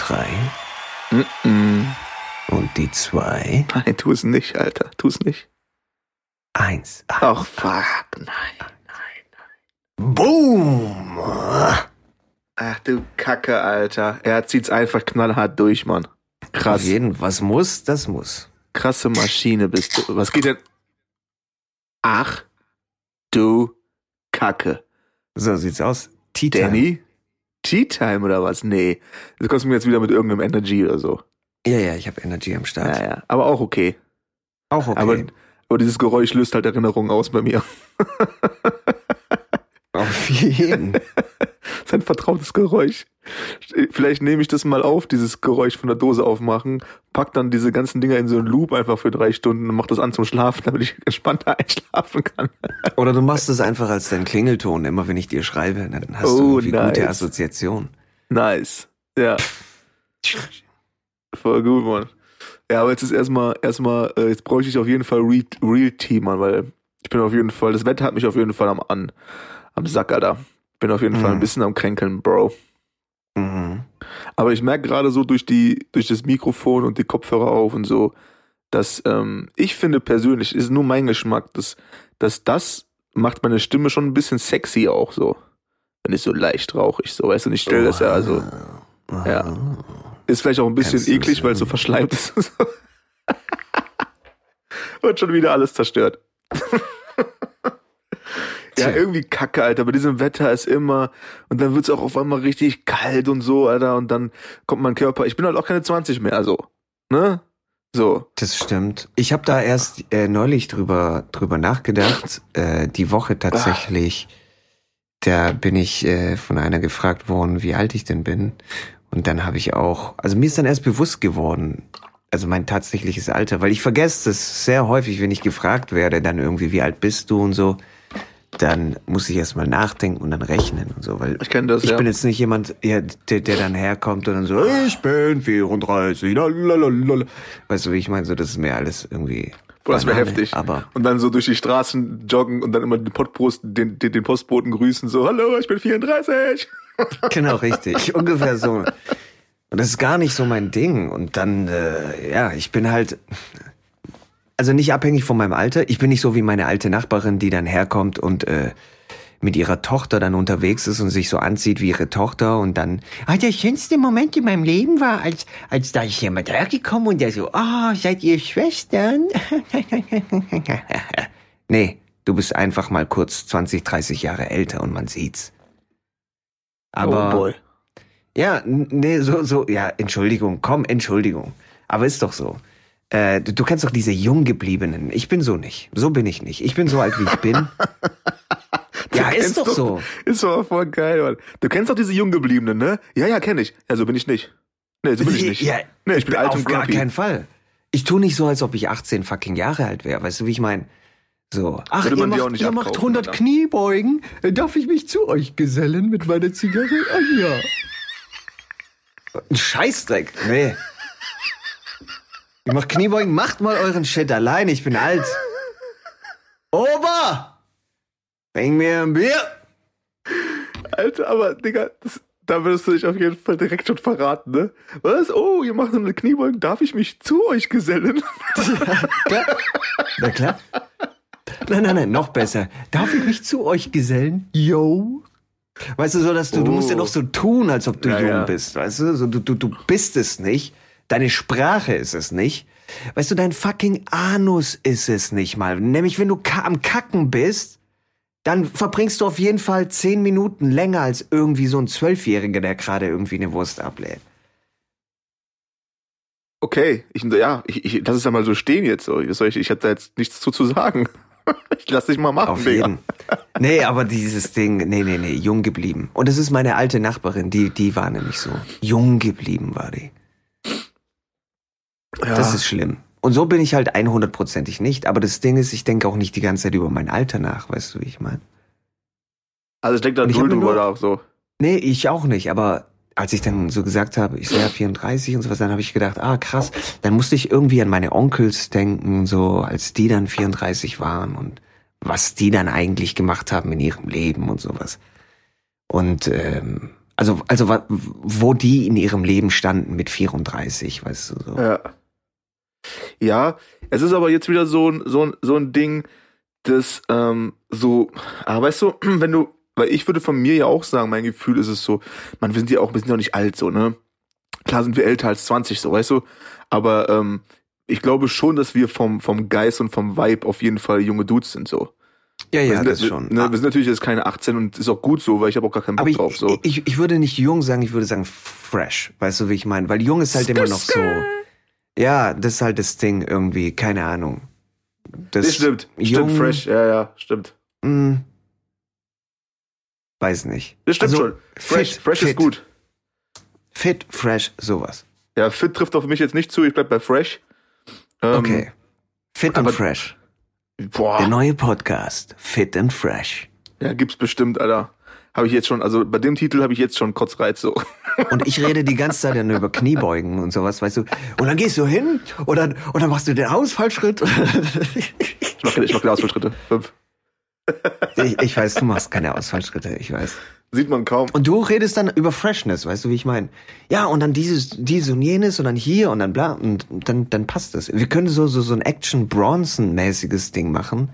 Und die drei. Mm -mm. Und die zwei. Nein, tu es nicht, Alter. Tu es nicht. Eins. Ach, fuck. Nein. Boom! Ach du Kacke, Alter. Er zieht's einfach knallhart durch, Mann. Auf Krass. jeden, was muss, das muss. Krasse Maschine bist du. Was geht denn? Ach du Kacke. So sieht's aus. Time. Danny? Tea Time oder was? Nee. Du kommst mir jetzt wieder mit irgendeinem Energy oder so. Ja, ja, ich habe Energy am Start. Ja, ja. Aber auch okay. Auch okay. Aber, aber dieses Geräusch löst halt Erinnerungen aus bei mir. Auf jeden. Das ist ein vertrautes Geräusch. Vielleicht nehme ich das mal auf, dieses Geräusch von der Dose aufmachen, pack dann diese ganzen Dinger in so einen Loop einfach für drei Stunden und mach das an zum Schlafen, damit ich entspannter einschlafen kann. Oder du machst es einfach als dein Klingelton, immer wenn ich dir schreibe, dann hast Oh, du irgendwie nice. gute Assoziation. Nice. Ja, voll gut, Mann. Ja, aber jetzt ist erstmal, erstmal, äh, jetzt bräuchte ich auf jeden Fall Real, Real Team, Mann, weil ich bin auf jeden Fall, das Wetter hat mich auf jeden Fall am, an, am Sack, Alter. Bin auf jeden Fall ein Mhm. bisschen am Kränkeln, Bro. Mhm. Aber ich merke gerade so durch die, durch das Mikrofon und die Kopfhörer auf und so, dass ähm, ich finde persönlich, ist nur mein Geschmack, dass, dass das macht meine Stimme schon ein bisschen sexy auch so. Wenn ich so leicht rauchig so, weißt du, und ich stelle das ja, also, ja. Ist vielleicht auch ein bisschen eklig, weil es so verschleimt ist. und schon wieder alles zerstört. Ja, irgendwie kacke, Alter. Bei diesem Wetter ist immer, und dann wird's auch auf einmal richtig kalt und so, Alter. Und dann kommt mein Körper, ich bin halt auch keine 20 mehr, so. Ne? So. Das stimmt. Ich habe da erst äh, neulich drüber drüber nachgedacht. Äh, die Woche tatsächlich. Da bin ich äh, von einer gefragt worden, wie alt ich denn bin. Und dann habe ich auch, also mir ist dann erst bewusst geworden, also mein tatsächliches Alter, weil ich vergesse das sehr häufig, wenn ich gefragt werde, dann irgendwie, wie alt bist du und so. Dann muss ich erst mal nachdenken und dann rechnen und so, weil Ich kenne das, ich ja. bin jetzt nicht jemand, der, der dann herkommt und dann so, ich bin 34, lalalala. Weißt du, wie ich meine? So, das ist mir alles irgendwie. Boah, das wäre heftig. Aber Und dann so durch die Straßen joggen und dann immer den, Postpost, den, den, den Postboten grüßen, so, hallo, ich bin 34. genau richtig, ungefähr so. Und das ist gar nicht so mein Ding. Und dann, äh, ja, ich bin halt, also nicht abhängig von meinem Alter. Ich bin nicht so wie meine alte Nachbarin, die dann herkommt und äh, mit ihrer Tochter dann unterwegs ist und sich so anzieht wie ihre Tochter und dann, ah, der schönste Moment in meinem Leben war, als, als da ist jemand hergekommen und der so, ah, seid ihr Schwestern? nee, du bist einfach mal kurz 20, 30 Jahre älter und man sieht's. Aber, oh boy. ja, nee, so, so, ja, Entschuldigung, komm, Entschuldigung. Aber ist doch so. Äh, du, du kennst doch diese Junggebliebenen. Ich bin so nicht. So bin ich nicht. Ich bin so alt, wie ich bin. ja, ist doch doch- so. Ist doch voll geil, Mann. Du kennst doch diese Junggebliebenen, ne? Ja, ja, kenn ich. Ja, so bin ich nicht. Nee, so bin ich nicht. Ja, nee, ich bin alt auf und gar grumpy. keinen Fall. Ich tu nicht so, als ob ich 18 fucking Jahre alt wäre. Weißt du, wie ich meine? So. Ach, ihr macht, ihr macht abkaufen, 100 Alter. Kniebeugen. Darf ich mich zu euch gesellen mit meiner Zigarre? Ah, ja. Ein Scheißdreck. Nee. Ihr macht Kniebeugen, macht mal euren Shit allein. Ich bin alt. Ober! Bring mir ein Bier. Alter, aber, Digga, das, da würdest du dich auf jeden Fall direkt schon verraten, ne? Was? Oh, ihr macht eine Kniebeugen. Darf ich mich zu euch gesellen? Klar. Na klar. Nein, nein, nein, noch besser. Darf ich mich zu euch gesellen? Yo. Weißt du, so dass du, du musst ja Oh. noch so tun, als ob du Ja, jung ja. bist, weißt du? So, du, du, du bist es nicht. Deine Sprache ist es nicht. Weißt du, dein fucking Anus ist es nicht mal. Nämlich, wenn du ka am Kacken bist, dann verbringst du auf jeden Fall zehn Minuten länger als irgendwie so ein Zwölfjähriger, der gerade irgendwie eine Wurst ablädt. Okay, ich, ja, ich, ich lass es ja mal so stehen jetzt. So. Ich, ich hab da jetzt nichts zu, zu sagen. Ich lass dich mal machen, Auf Digga. jeden. Nee, aber dieses Ding, nee, nee, nee, jung geblieben. Und es ist meine alte Nachbarin, die, die war nämlich so. Jung geblieben war die. Ja. Das ist schlimm. Und so bin ich halt 100%ig nicht. Aber das Ding ist, ich denke auch nicht die ganze Zeit über mein Alter nach, weißt du, wie ich meine? also ich denke da null drüber nach, so. Nee, ich auch nicht. Aber als ich dann so gesagt habe, ich wäre 34 und sowas, dann habe ich gedacht, ah krass, dann musste ich irgendwie an meine Onkels denken, so als die dann 34 waren und was die dann eigentlich gemacht haben in ihrem Leben und sowas. Und ähm, Also, also wo die in ihrem Leben standen mit 34, weißt du so. Ja. Ja, es ist aber jetzt wieder so ein, so ein, so ein Ding, das ähm, so, ah, weißt du, wenn du, weil ich würde von mir ja auch sagen, mein Gefühl ist es so, man, wir sind ja auch, wir sind ja nicht alt so, ne? Klar sind wir älter als 20, so, weißt du? Aber ähm, ich glaube schon, dass wir vom, vom Geist und vom Vibe auf jeden Fall junge Dudes sind, so. Ja, ja, wir das sind, schon. Ne, Ah, wir sind natürlich jetzt keine 18 und ist auch gut so, weil ich habe auch gar keinen Bock aber ich, drauf. So. ich, ich würde nicht jung sagen, ich würde sagen fresh. Weißt du, wie ich meine? Weil jung ist halt immer noch so. Ja, das ist halt das Ding irgendwie, keine Ahnung. Das, Das stimmt, jung, stimmt, fresh, ja, ja, stimmt. Mh, weiß nicht. Das stimmt Also, schon. Fresh, fit, fresh fit. ist gut. Fit, fresh, sowas. Ja, fit trifft auf mich jetzt nicht zu, ich bleib bei fresh. Ähm, Okay. Fit and aber- fresh. Der Boah, neue Podcast. Fit and fresh. ja, gibt's bestimmt, Alter. Habe ich jetzt schon, also bei dem Titel habe ich jetzt schon Kotzreiz so. Und ich rede die ganze Zeit dann über Kniebeugen und sowas, weißt du. Und dann gehst du hin und dann, und dann machst du den Ausfallschritt. Ich mach, keine- ich mach keine Ausfallschritte. Fünf. ich, ich weiß, du machst keine Ausfallschritte, ich weiß. Sieht man kaum. Und du redest dann über Freshness, weißt du, wie ich meine? Ja, und dann dieses, dieses und jenes und dann hier und dann bla und dann, dann passt das. Wir können so, so, so ein Action-Bronson-mäßiges Ding machen.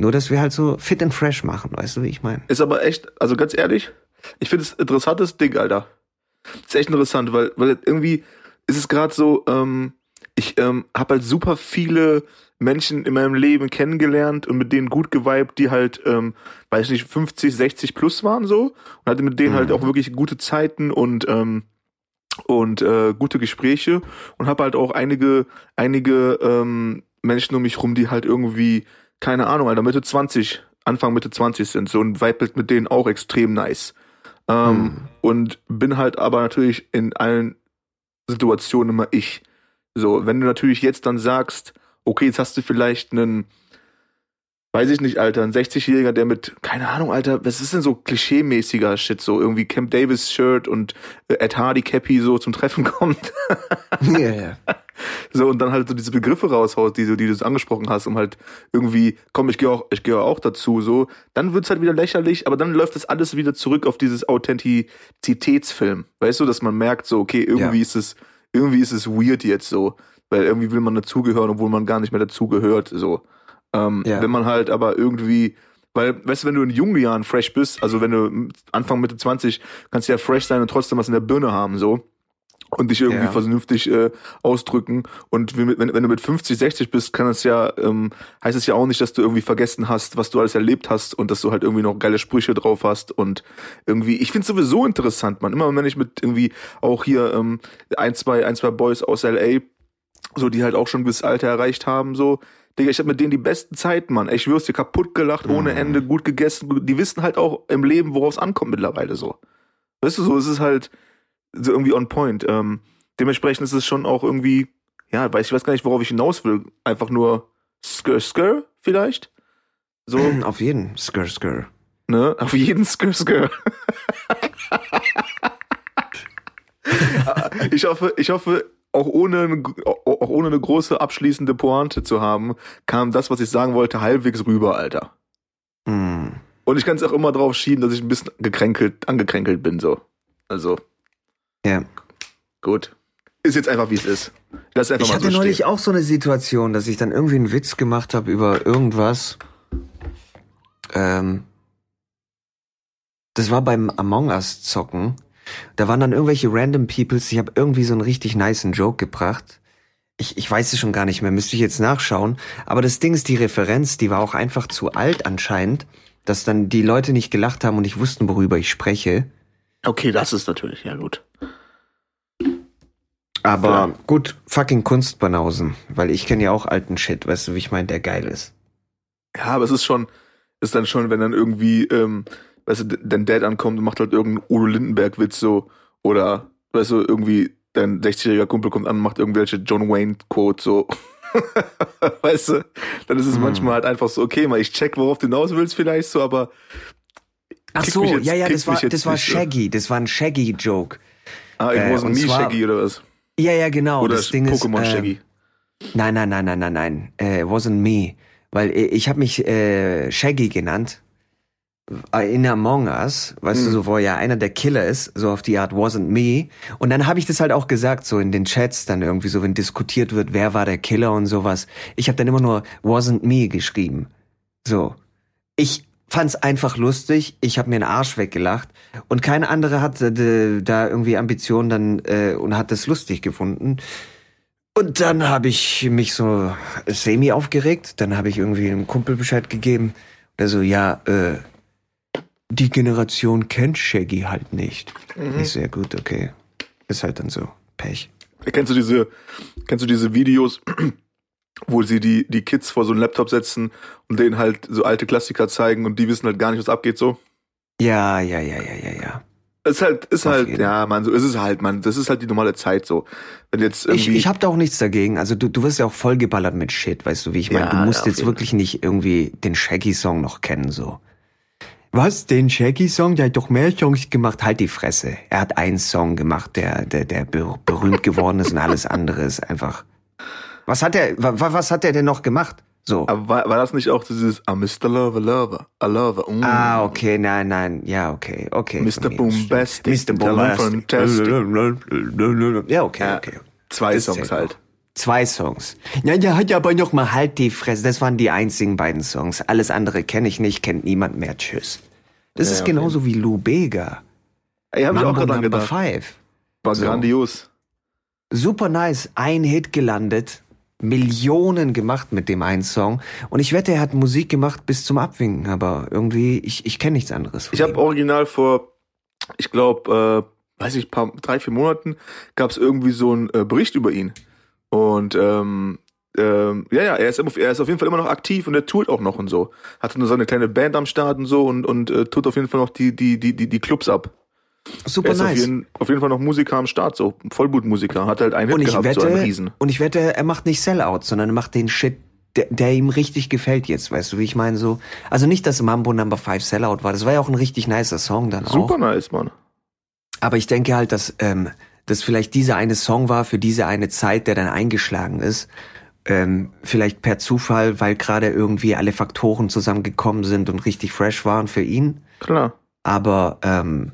Nur, dass wir halt so fit and fresh machen, weißt du, wie ich meine? Ist aber echt, also ganz ehrlich, ich finde es ein interessantes Ding, Alter. Ist echt interessant, weil, weil irgendwie ist es gerade so, ähm, ich ähm, habe halt super viele Menschen in meinem Leben kennengelernt und mit denen gut geweibt, die halt, ähm, weiß ich nicht, 50, 60 plus waren so und hatte mit denen halt Mhm. auch wirklich gute Zeiten und ähm, und äh, gute Gespräche und habe halt auch einige einige ähm, Menschen um mich rum, die halt irgendwie keine Ahnung, Alter, Mitte 20, Anfang Mitte 20 sind so und weibelt mit denen auch extrem nice. Ähm, Mhm. Und bin halt aber natürlich in allen Situationen immer ich. So, wenn du natürlich jetzt dann sagst, okay, jetzt hast du vielleicht einen, weiß ich nicht, Alter, ein 60-Jähriger, der mit, keine Ahnung, Alter, was ist denn so klischee-mäßiger Shit, so irgendwie Camp Davis Shirt und äh, Ed Hardy Cappy so zum Treffen kommt. Ja, ja. So, und dann halt so diese Begriffe raushaust, die, du- die du so angesprochen hast, um halt irgendwie, komm, ich gehe auch, ich gehe auch dazu, so, dann wird's halt wieder lächerlich, aber dann läuft das alles wieder zurück auf dieses Authentizitätsfilm. Weißt du, dass man merkt, so, okay, irgendwie Ja. ist es, irgendwie ist es weird jetzt so, weil irgendwie will man dazugehören, obwohl man gar nicht mehr dazugehört, so. Ähm, Ja. Wenn man halt aber irgendwie, weil, weißt du, wenn du in jungen Jahren fresh bist, also wenn du Anfang Mitte 20, kannst du ja fresh sein und trotzdem was in der Birne haben, so und dich irgendwie Ja. vernünftig äh, ausdrücken. Und wenn, wenn du mit 50, 60 bist, kann es ja, ähm, heißt es ja auch nicht, dass du irgendwie vergessen hast, was du alles erlebt hast und dass du halt irgendwie noch geile Sprüche drauf hast und irgendwie, ich finde sowieso interessant, man. Immer wenn ich mit irgendwie auch hier ähm, ein, zwei, ein, zwei Boys aus LA, so die halt auch schon ein gewisses Alter erreicht haben, so, Digga, ich hab mit denen die besten Zeiten, Mann. Ich schwör's dir, kaputt gelacht, ohne Ende, gut gegessen. Die wissen halt auch im Leben, worauf es ankommt mittlerweile so. Weißt du, so, es ist halt so irgendwie on point. Ähm, dementsprechend ist es schon auch irgendwie, ja, weiß ich weiß gar nicht, worauf ich hinaus will. Einfach nur skr skr vielleicht? So, Auf jeden. Skr, skr. ne? Auf jeden skr skr. ich hoffe, ich hoffe, auch ohne, eine- auch ohne eine große abschließende Pointe zu haben, kam das, was ich sagen wollte, halbwegs rüber, Alter. Hm. Und ich kann es auch immer drauf schieben, dass ich ein bisschen gekränkelt, angekränkelt bin, so. Also, Ja. gut. Ist jetzt einfach, wie es ist. Lass einfach Ich mal hatte so neulich stehen. auch so eine Situation, dass ich dann irgendwie einen Witz gemacht habe über irgendwas. Ähm, das war beim Among Us zocken. Da waren dann irgendwelche random Peoples. Ich habe irgendwie so einen richtig niceen Joke gebracht. Ich, ich weiß es schon gar nicht mehr, müsste ich jetzt nachschauen. Aber das Ding ist, die Referenz, die war auch einfach zu alt anscheinend, dass dann die Leute nicht gelacht haben und nicht wussten, worüber ich spreche. Okay, das ist natürlich, ja gut. Aber Ja. gut, fucking Kunstbanausen, weil ich kenne ja auch alten Shit, weißt du, wie ich meine, der geil ist. Ja, aber es ist schon, ist dann schon, wenn dann irgendwie, ähm, weißt du, dein Dad ankommt und macht halt irgendeinen Udo Lindenberg-Witz so, oder, weißt du, irgendwie dein 60-jähriger Kumpel kommt an und macht irgendwelche John Wayne-Quotes so. weißt du, dann ist es Hm. manchmal halt einfach so, okay, mal ich check, worauf du hinaus willst vielleicht so, aber Ach so, jetzt- ja, ja, das war, das war so. Shaggy, das war ein Shaggy-Joke. ah, it Äh, wasn't und me zwar- Shaggy oder was? Ja, ja, genau. Oder das Ding ist, Pokémon äh, Shaggy. Nein, nein, nein, nein, nein, nein. Äh, wasn't me. Weil äh, ich habe mich äh, Shaggy genannt. In Among Us, weißt du, so wo ja einer der Killer ist, so auf die Art wasn't me. Und dann habe ich das halt auch gesagt, so in den Chats dann irgendwie so, wenn diskutiert wird, wer war der Killer und sowas. Ich habe dann immer nur wasn't me geschrieben. So. Ich fand's einfach lustig, ich habe mir einen Arsch weggelacht und kein anderer hatte äh, da irgendwie Ambitionen dann äh, und hat das lustig gefunden. Und dann habe ich mich so semi aufgeregt, dann habe ich irgendwie einem Kumpel Bescheid gegeben, der so, ja, äh, die Generation kennt Shaggy halt nicht. Mhm. Ich sehr gut, okay. Ist halt dann so. Pech. Kennst du diese, kennst du diese Videos, wo sie die, die Kids vor so einen Laptop setzen und denen halt so alte Klassiker zeigen und die wissen halt gar nicht, was abgeht so? Ja, ja, ja, ja, ja, ja. Ist halt, ist Auf halt, jeden. ja, man, so ist es halt, man. Das ist halt die normale Zeit so. Wenn jetzt Ich, irgendwie. ich habe da auch nichts dagegen. Also du, du wirst ja auch vollgeballert mit Shit, weißt du, wie ich meine? Ja, du musst ja, jetzt wirklich nicht irgendwie den Shaggy-Song noch kennen, so. Was, den Shaggy-Song? Der hat doch mehr Songs gemacht. Halt die Fresse. Er hat einen Song gemacht, der, der, der ber- berühmt geworden ist und alles andere ist einfach. Was hat er, wa, wa- was hat er denn noch gemacht? So. aber war, war das nicht auch dieses I'm Mr. Lover, Lover, a Lover? Mm. Ah, okay, nein, nein, ja, okay, okay. Mr. Bombastic, Mr. Fantastic. Ja, okay, okay. Zwei Das Songs halt. Zwei Songs. Ja, der hat ja aber noch mal halt die Fresse. Das waren die einzigen beiden Songs. Alles andere kenne ich nicht, kennt niemand mehr. Tschüss. Das Ja, ist okay. genauso wie Lou Bega. Ey, hab ich auch gerade gedacht. Five. War So. grandios. Super nice. Ein Hit gelandet. Millionen gemacht mit dem einen Song. Und ich wette, er hat Musik gemacht bis zum Abwinken. Aber irgendwie, ich, ich kenne nichts anderes. Ich habe original vor, ich glaube, äh, weiß ich, paar, drei, vier Monaten gab es irgendwie so einen äh, Bericht über ihn. Und ähm, ähm, ja, ja, er ist, immer, er ist auf jeden Fall immer noch aktiv und er tourt auch noch und so. Hat nur so eine kleine Band am Start und so und, und äh, tut auf jeden Fall noch die, die, die, die, die Clubs ab. Super er ist auf, nice. jeden, auf jeden Fall noch Musiker am Start, so Vollblutmusiker. Hat halt einen Und Hit gehabt, so einen wette, Riesen. und ich wette, er macht nicht Sellout, sondern er macht den Shit, der, der ihm richtig gefällt jetzt, weißt du, wie ich meine so. Also nicht, dass Mambo Number 5 Sellout war, das war ja auch ein richtig nicer Song dann Super auch. nice, Mann. Aber ich denke halt, dass ähm, das vielleicht dieser eine Song war für diese eine Zeit, der dann eingeschlagen ist. Ähm, vielleicht per Zufall, weil gerade irgendwie alle Faktoren zusammengekommen sind und richtig fresh waren für ihn. Klar. Aber ähm,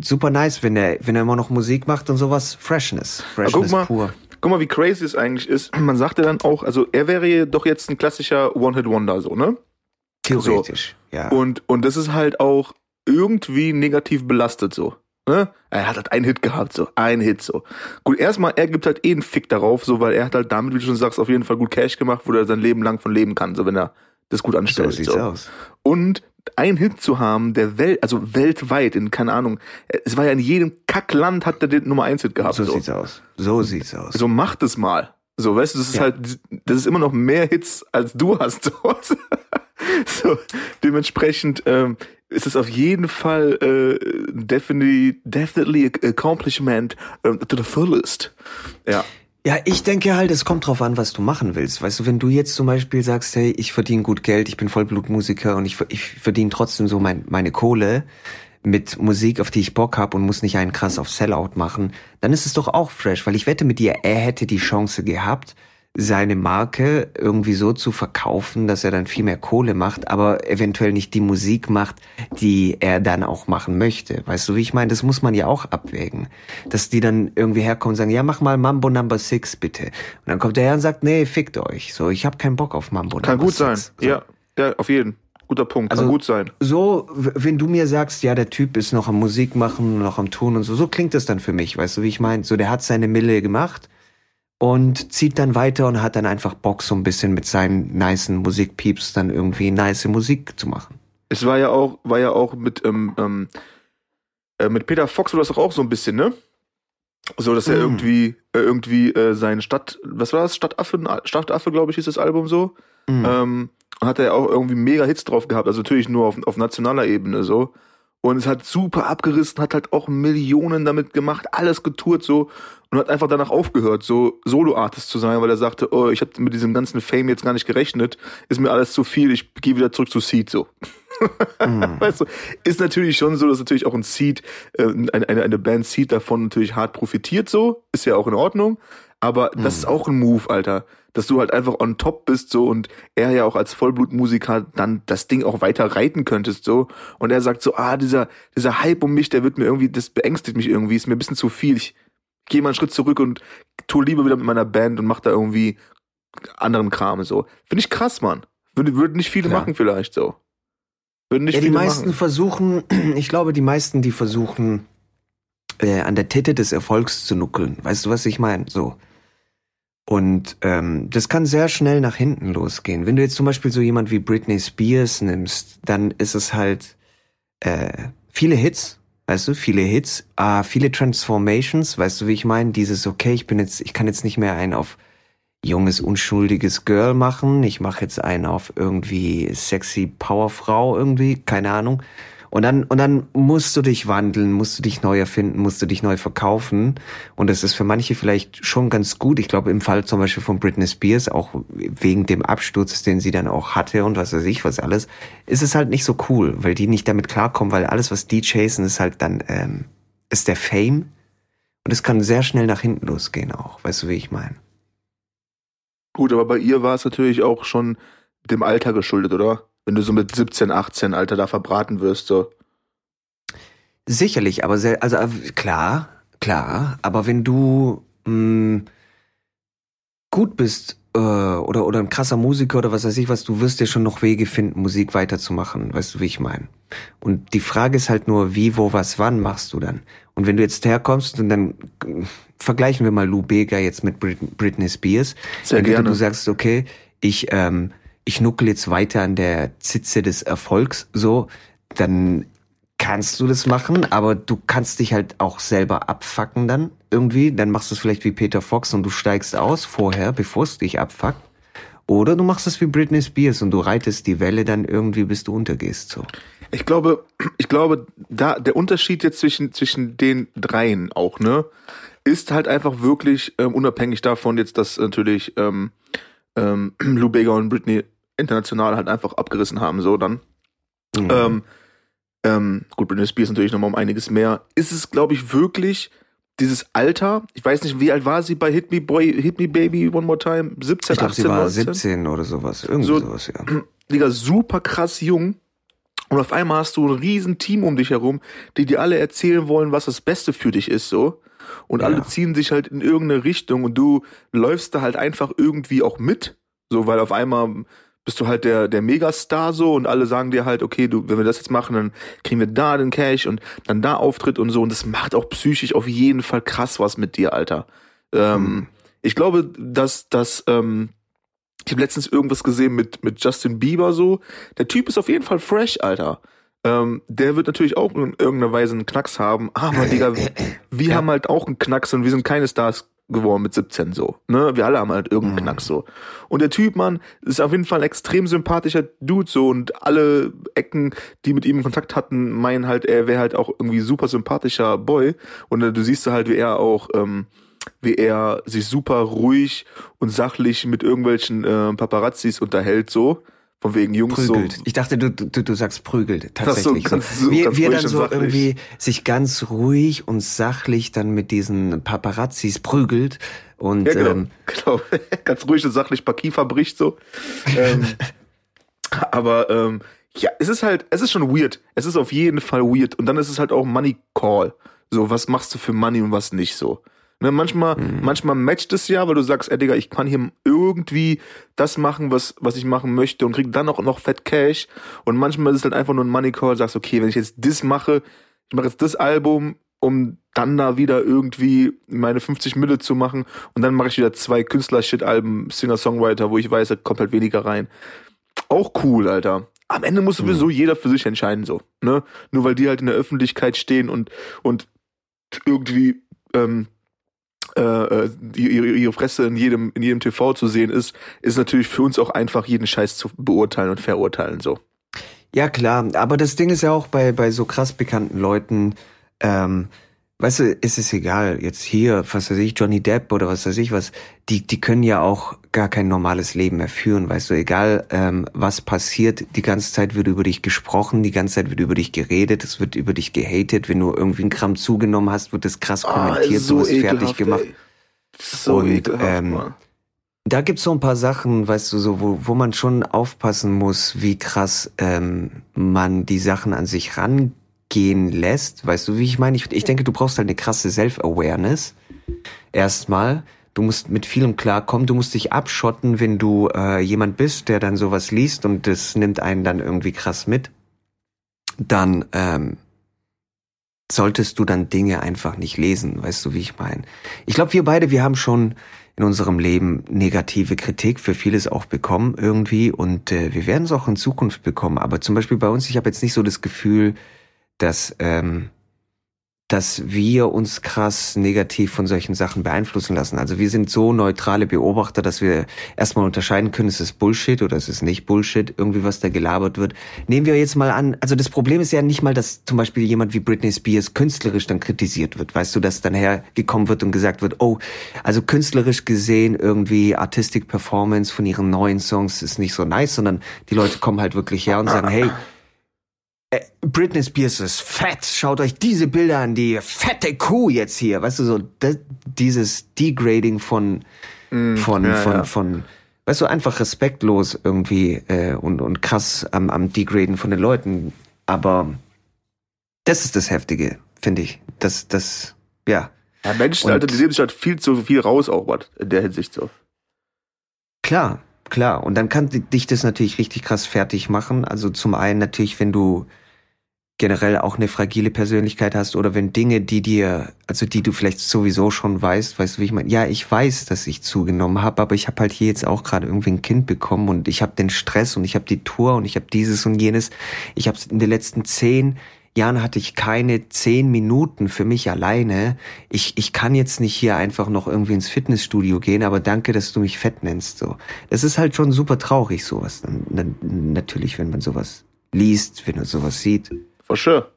super nice, wenn er, wenn er immer noch Musik macht und sowas. Freshness. guck Freshness mal, pur. Guck mal, wie crazy es eigentlich ist. Man sagte dann auch, also er wäre doch jetzt ein klassischer One-Hit-Wonder, so, ne? Theoretisch, ja. Und, und das ist halt auch irgendwie negativ belastet so. Ne? Er hat halt einen Hit gehabt, so. Ein Hit, so. Gut, erstmal, er gibt halt eh einen Fick darauf, so, weil er hat halt damit, wie du schon sagst, auf jeden Fall gut Cash gemacht, wo er sein Leben lang von leben kann, so, wenn er das gut so anstellt. sieht's so. aus. Und ein Hit zu haben, der Welt, also weltweit, in, keine Ahnung, es war ja in jedem Kackland hat er den Nummer 1 Hit gehabt. So so. sieht's aus. So sieht's aus. So macht es mal. So, weißt du, das ist Ja. halt, das ist immer noch mehr Hits, als du hast. So, so dementsprechend ähm, ist es auf jeden Fall äh, definitely, definitely accomplishment ähm, to the fullest. Ja. Ja, ich denke halt, es kommt drauf an, was du machen willst. Weißt du, wenn du jetzt zum Beispiel sagst, hey, ich verdiene gut Geld, ich bin Vollblutmusiker und ich, ich verdiene trotzdem so mein, meine Kohle mit Musik, auf die ich Bock habe und muss nicht einen krass auf Sellout machen, dann ist es doch auch fresh, weil ich wette mit dir, er hätte die Chance gehabt, seine Marke irgendwie so zu verkaufen, dass er dann viel mehr Kohle macht, aber eventuell nicht die Musik macht, die er dann auch machen möchte. Weißt du, wie ich meine? Das muss man ja auch abwägen. Dass die dann irgendwie herkommen und sagen, ja, mach mal Mambo Number Six bitte. Und dann kommt der her und sagt, nee, fickt euch. So, ich habe keinen Bock auf Mambo Kann Number gut sein. Six. So. Ja, ja, auf jeden. Guter Punkt. Kann Also- gut sein. So, wenn du mir sagst, ja, der Typ ist noch am Musik machen, noch am Tun und so, so klingt das dann für mich, weißt du, wie ich meine? So, der hat seine Mille gemacht und zieht dann weiter und hat dann einfach Bock, so ein bisschen mit seinen nicen Musikpieps dann irgendwie nice Musik zu machen. Es war ja auch, war ja auch mit, ähm, ähm, äh, mit Peter Fox war das doch auch so ein bisschen, ne? So, dass er Mm. irgendwie, äh, irgendwie äh, sein Stadt, was war das? Stadtaffe, Stadtaffe, glaube ich, hieß das Album so. Mhm. Ähm, hat er auch irgendwie mega Hits drauf gehabt, also natürlich nur auf, auf nationaler Ebene so. Und es hat super abgerissen, hat halt auch Millionen damit gemacht, alles getourt so und hat einfach danach aufgehört, so Solo-Artist zu sein, weil er sagte, oh, ich habe mit diesem ganzen Fame jetzt gar nicht gerechnet, ist mir alles zu viel, ich gehe wieder zurück zu Seed so. Mhm. Weißt du, ist natürlich schon so, dass natürlich auch ein Seed, äh, eine, eine, eine Band Seed davon natürlich hart profitiert so, ist ja auch in Ordnung. Aber das ist auch ein Move, Alter. Dass du halt einfach on top bist so und er ja auch als Vollblutmusiker dann das Ding auch weiter reiten könntest so. Und er sagt so, ah, dieser, dieser Hype um mich, der wird mir irgendwie, das beängstigt mich irgendwie, ist mir ein bisschen zu viel. Ich gehe mal einen Schritt zurück und tue lieber wieder mit meiner Band und mach da irgendwie anderen Kram so. Finde ich krass, Mann. Würde, würden nicht viele Klar. machen vielleicht so. Würden nicht Ja, die viele meisten machen. versuchen, ich glaube, die meisten, die versuchen, äh, an der Titte des Erfolgs zu nuckeln. Weißt du, was ich meine? So. Und ähm, das kann sehr schnell nach hinten losgehen. Wenn du jetzt zum Beispiel so jemand wie Britney Spears nimmst, dann ist es halt äh, viele Hits, weißt du, viele Hits, ah, viele Transformations, weißt du, wie ich meine? Dieses, okay, ich bin jetzt, ich kann jetzt nicht mehr ein auf junges, unschuldiges Girl machen, ich mache jetzt einen auf irgendwie sexy Powerfrau irgendwie, keine Ahnung. Und dann, und dann musst du dich wandeln, musst du dich neu erfinden, musst du dich neu verkaufen. Und das ist für manche vielleicht schon ganz gut. Ich glaube, im Fall zum Beispiel von Britney Spears, auch wegen dem Absturz, den sie dann auch hatte und was weiß ich, was alles, ist es halt nicht so cool, weil die nicht damit klarkommen, weil alles, was die chasen, ist halt dann, ähm, ist der Fame. Und es kann sehr schnell nach hinten losgehen auch. Weißt du, wie ich meine? Gut, aber bei ihr war es natürlich auch schon dem Alter geschuldet, oder? Wenn du so mit 17, 18, Alter, da verbraten wirst, so. Sicherlich, aber sehr, also äh, klar, klar, aber wenn du mh, gut bist äh, oder oder ein krasser Musiker oder was weiß ich was, du wirst ja schon noch Wege finden, Musik weiterzumachen, weißt du, wie ich meine. Und die Frage ist halt nur, wie, wo, was, wann machst du dann? Und wenn du jetzt herkommst und dann äh, vergleichen wir mal Lou Bega jetzt mit Brit Britney Spears, Sehr Entweder gerne. du sagst, okay, ich ähm, ich nuckel jetzt weiter an der Zitze des Erfolgs, so, dann kannst du das machen, aber du kannst dich halt auch selber abfacken dann irgendwie. Dann machst du es vielleicht wie Peter Fox und du steigst aus vorher, bevor es dich abfuckt. Oder du machst es wie Britney Spears und du reitest die Welle dann irgendwie, bis du untergehst. So. Ich glaube, ich glaube, da der Unterschied jetzt zwischen zwischen den dreien auch, ne, ist halt einfach wirklich ähm, unabhängig davon jetzt, dass natürlich ähm, ähm, Lou Bega und Britney international halt einfach abgerissen haben, so dann. Mhm. Ähm, ähm, gut, Britney Spears natürlich nochmal um einiges mehr. Ist es, glaube ich, wirklich dieses Alter? Ich weiß nicht, wie alt war sie bei Hit Me Boy, Hit Me Baby One More Time? 17, ich glaube, 18, sie war 19? 17 oder sowas. Irgendwie So- sowas, ja. Digga, super krass jung. Und auf einmal hast du ein riesen Team um dich herum, die dir alle erzählen wollen, was das Beste für dich ist, so. Und Ja. alle ziehen sich halt in irgendeine Richtung und du läufst da halt einfach irgendwie auch mit. So, weil auf einmal bist du halt der, der Megastar so und alle sagen dir halt, okay, du, wenn wir das jetzt machen, dann kriegen wir da den Cash und dann da Auftritt und so. Und das macht auch psychisch auf jeden Fall krass was mit dir, Alter. Ähm, Mhm. Ich glaube, dass, dass, ähm, ich habe letztens irgendwas gesehen mit, mit Justin Bieber so. Der Typ ist auf jeden Fall fresh, Alter. Ähm, der wird natürlich auch in irgendeiner Weise einen Knacks haben. Aber, Digga, wir haben halt auch einen Knacks und wir sind keine Stars geworden mit 17 so. Ne? Wir alle haben halt irgendeinen Knacks so. Und der Typ, Mann, ist auf jeden Fall ein extrem sympathischer Dude so und alle Ecken, die mit ihm in Kontakt hatten, meinen halt, er wäre halt auch irgendwie super sympathischer Boy. Und äh, du siehst halt, wie er auch, ähm, wie er sich super ruhig und sachlich mit irgendwelchen äh, Paparazzis unterhält so. Von wegen Jungs Prügelt. so. Ich dachte, du, du, du sagst prügelt, so, tatsächlich. so, ganz- so wie, ganz wie er ruhig dann so sachlich. irgendwie sich ganz ruhig und sachlich dann mit diesen Paparazzis prügelt und Ja, genau. ähm, genau. Ganz ruhig und sachlich paar Kiefer bricht so. ähm, aber ähm, ja, es ist halt, es ist schon weird. Es ist auf jeden Fall weird. Und dann ist es halt auch Money Call. So, was machst du für Money und was nicht so. Ne, manchmal, manchmal matcht es ja, weil du sagst, ey Digga, ich kann hier irgendwie das machen, was, was ich machen möchte und krieg dann auch noch Fett Cash. Und manchmal ist es halt einfach nur ein Money Call, sagst, okay, wenn ich jetzt das mache, ich mache jetzt das Album, um dann da wieder irgendwie meine 50 Mille zu machen und dann mache ich wieder zwei Künstler-Shit-Alben, Singer-Songwriter, wo ich weiß, da kommt halt weniger rein. Auch cool, Alter. Am Ende muss sowieso jeder für sich entscheiden, so, ne? Nur weil die halt in der Öffentlichkeit stehen und, und irgendwie, ähm, äh, äh, ihre Fresse in jedem, in jedem TV zu sehen ist, ist natürlich für uns auch einfach jeden Scheiß zu beurteilen und verurteilen, so. Ja, klar, aber das Ding ist ja auch bei, bei so krass bekannten Leuten, ähm, weißt du, ist es egal, jetzt hier, was weiß ich, Johnny Depp oder was weiß ich was, die, die können ja auch gar kein normales Leben mehr führen, weißt du, egal ähm, was passiert, die ganze Zeit wird über dich gesprochen, die ganze Zeit wird über dich geredet, es wird über dich gehatet, wenn du irgendwie einen Gramm zugenommen hast, wird das krass kommentiert, du wirst fertig gemacht. ey. So Und, ekelhaft, ähm, Mann. Da gibt's so ein paar Sachen, weißt du, so, wo, wo man schon aufpassen muss, wie krass ähm, man die Sachen an sich rangehen lässt. Weißt du, wie ich meine? Ich, ich denke, du brauchst halt eine krasse Self-Awareness. Erstmal. Du musst mit vielem klarkommen. Du musst dich abschotten, wenn du äh, jemand bist, der dann sowas liest und das nimmt einen dann irgendwie krass mit. Dann ähm, solltest du dann Dinge einfach nicht lesen. Weißt du, wie ich meine? Ich glaube, wir beide, wir haben schon in unserem Leben negative Kritik für vieles auch bekommen irgendwie und äh, wir werden es auch in Zukunft bekommen. Aber zum Beispiel bei uns, ich habe jetzt nicht so das Gefühl, dass ähm, dass wir uns krass negativ von solchen Sachen beeinflussen lassen. Also wir sind so neutrale Beobachter, dass wir erstmal unterscheiden können, ist es Bullshit oder ist es nicht Bullshit, irgendwie was da gelabert wird. Nehmen wir jetzt mal an, also das Problem ist ja nicht mal, dass zum Beispiel jemand wie Britney Spears künstlerisch dann kritisiert wird. Weißt du, dass dann hergekommen wird und gesagt wird, oh, also künstlerisch gesehen irgendwie Artistic Performance von ihren neuen Songs ist nicht so nice, sondern die Leute kommen halt wirklich her und sagen, hey, Britney Spears ist fett. Schaut euch diese Bilder an, die fette Kuh jetzt hier. Weißt du, so das, dieses Degrading von, Mm, von, ja, von, ja. von, weißt du, einfach respektlos irgendwie äh, und, und krass am, am Degraden von den Leuten. Aber das ist das Heftige, finde ich. Das, das, ja. Ja, Menschen, Und- Alter, die nehmen sich halt viel zu viel raus auch, was in der Hinsicht so. Klar, klar. Und dann kann di- dich das natürlich richtig krass fertig machen. Also zum einen natürlich, wenn du generell auch eine fragile Persönlichkeit hast oder wenn Dinge, die dir, also die du vielleicht sowieso schon weißt, weißt du, wie ich meine? Ja, ich weiß, dass ich zugenommen habe, aber ich habe halt hier jetzt auch gerade irgendwie ein Kind bekommen und ich habe den Stress und ich habe die Tour und ich habe dieses und jenes. Ich habe in den letzten zehn Jahren hatte ich keine zehn Minuten für mich alleine. Ich, ich kann jetzt nicht hier einfach noch irgendwie ins Fitnessstudio gehen, aber danke, dass du mich fett nennst. So, das ist halt schon super traurig, sowas. Natürlich, wenn man sowas liest, wenn man sowas sieht. For sure.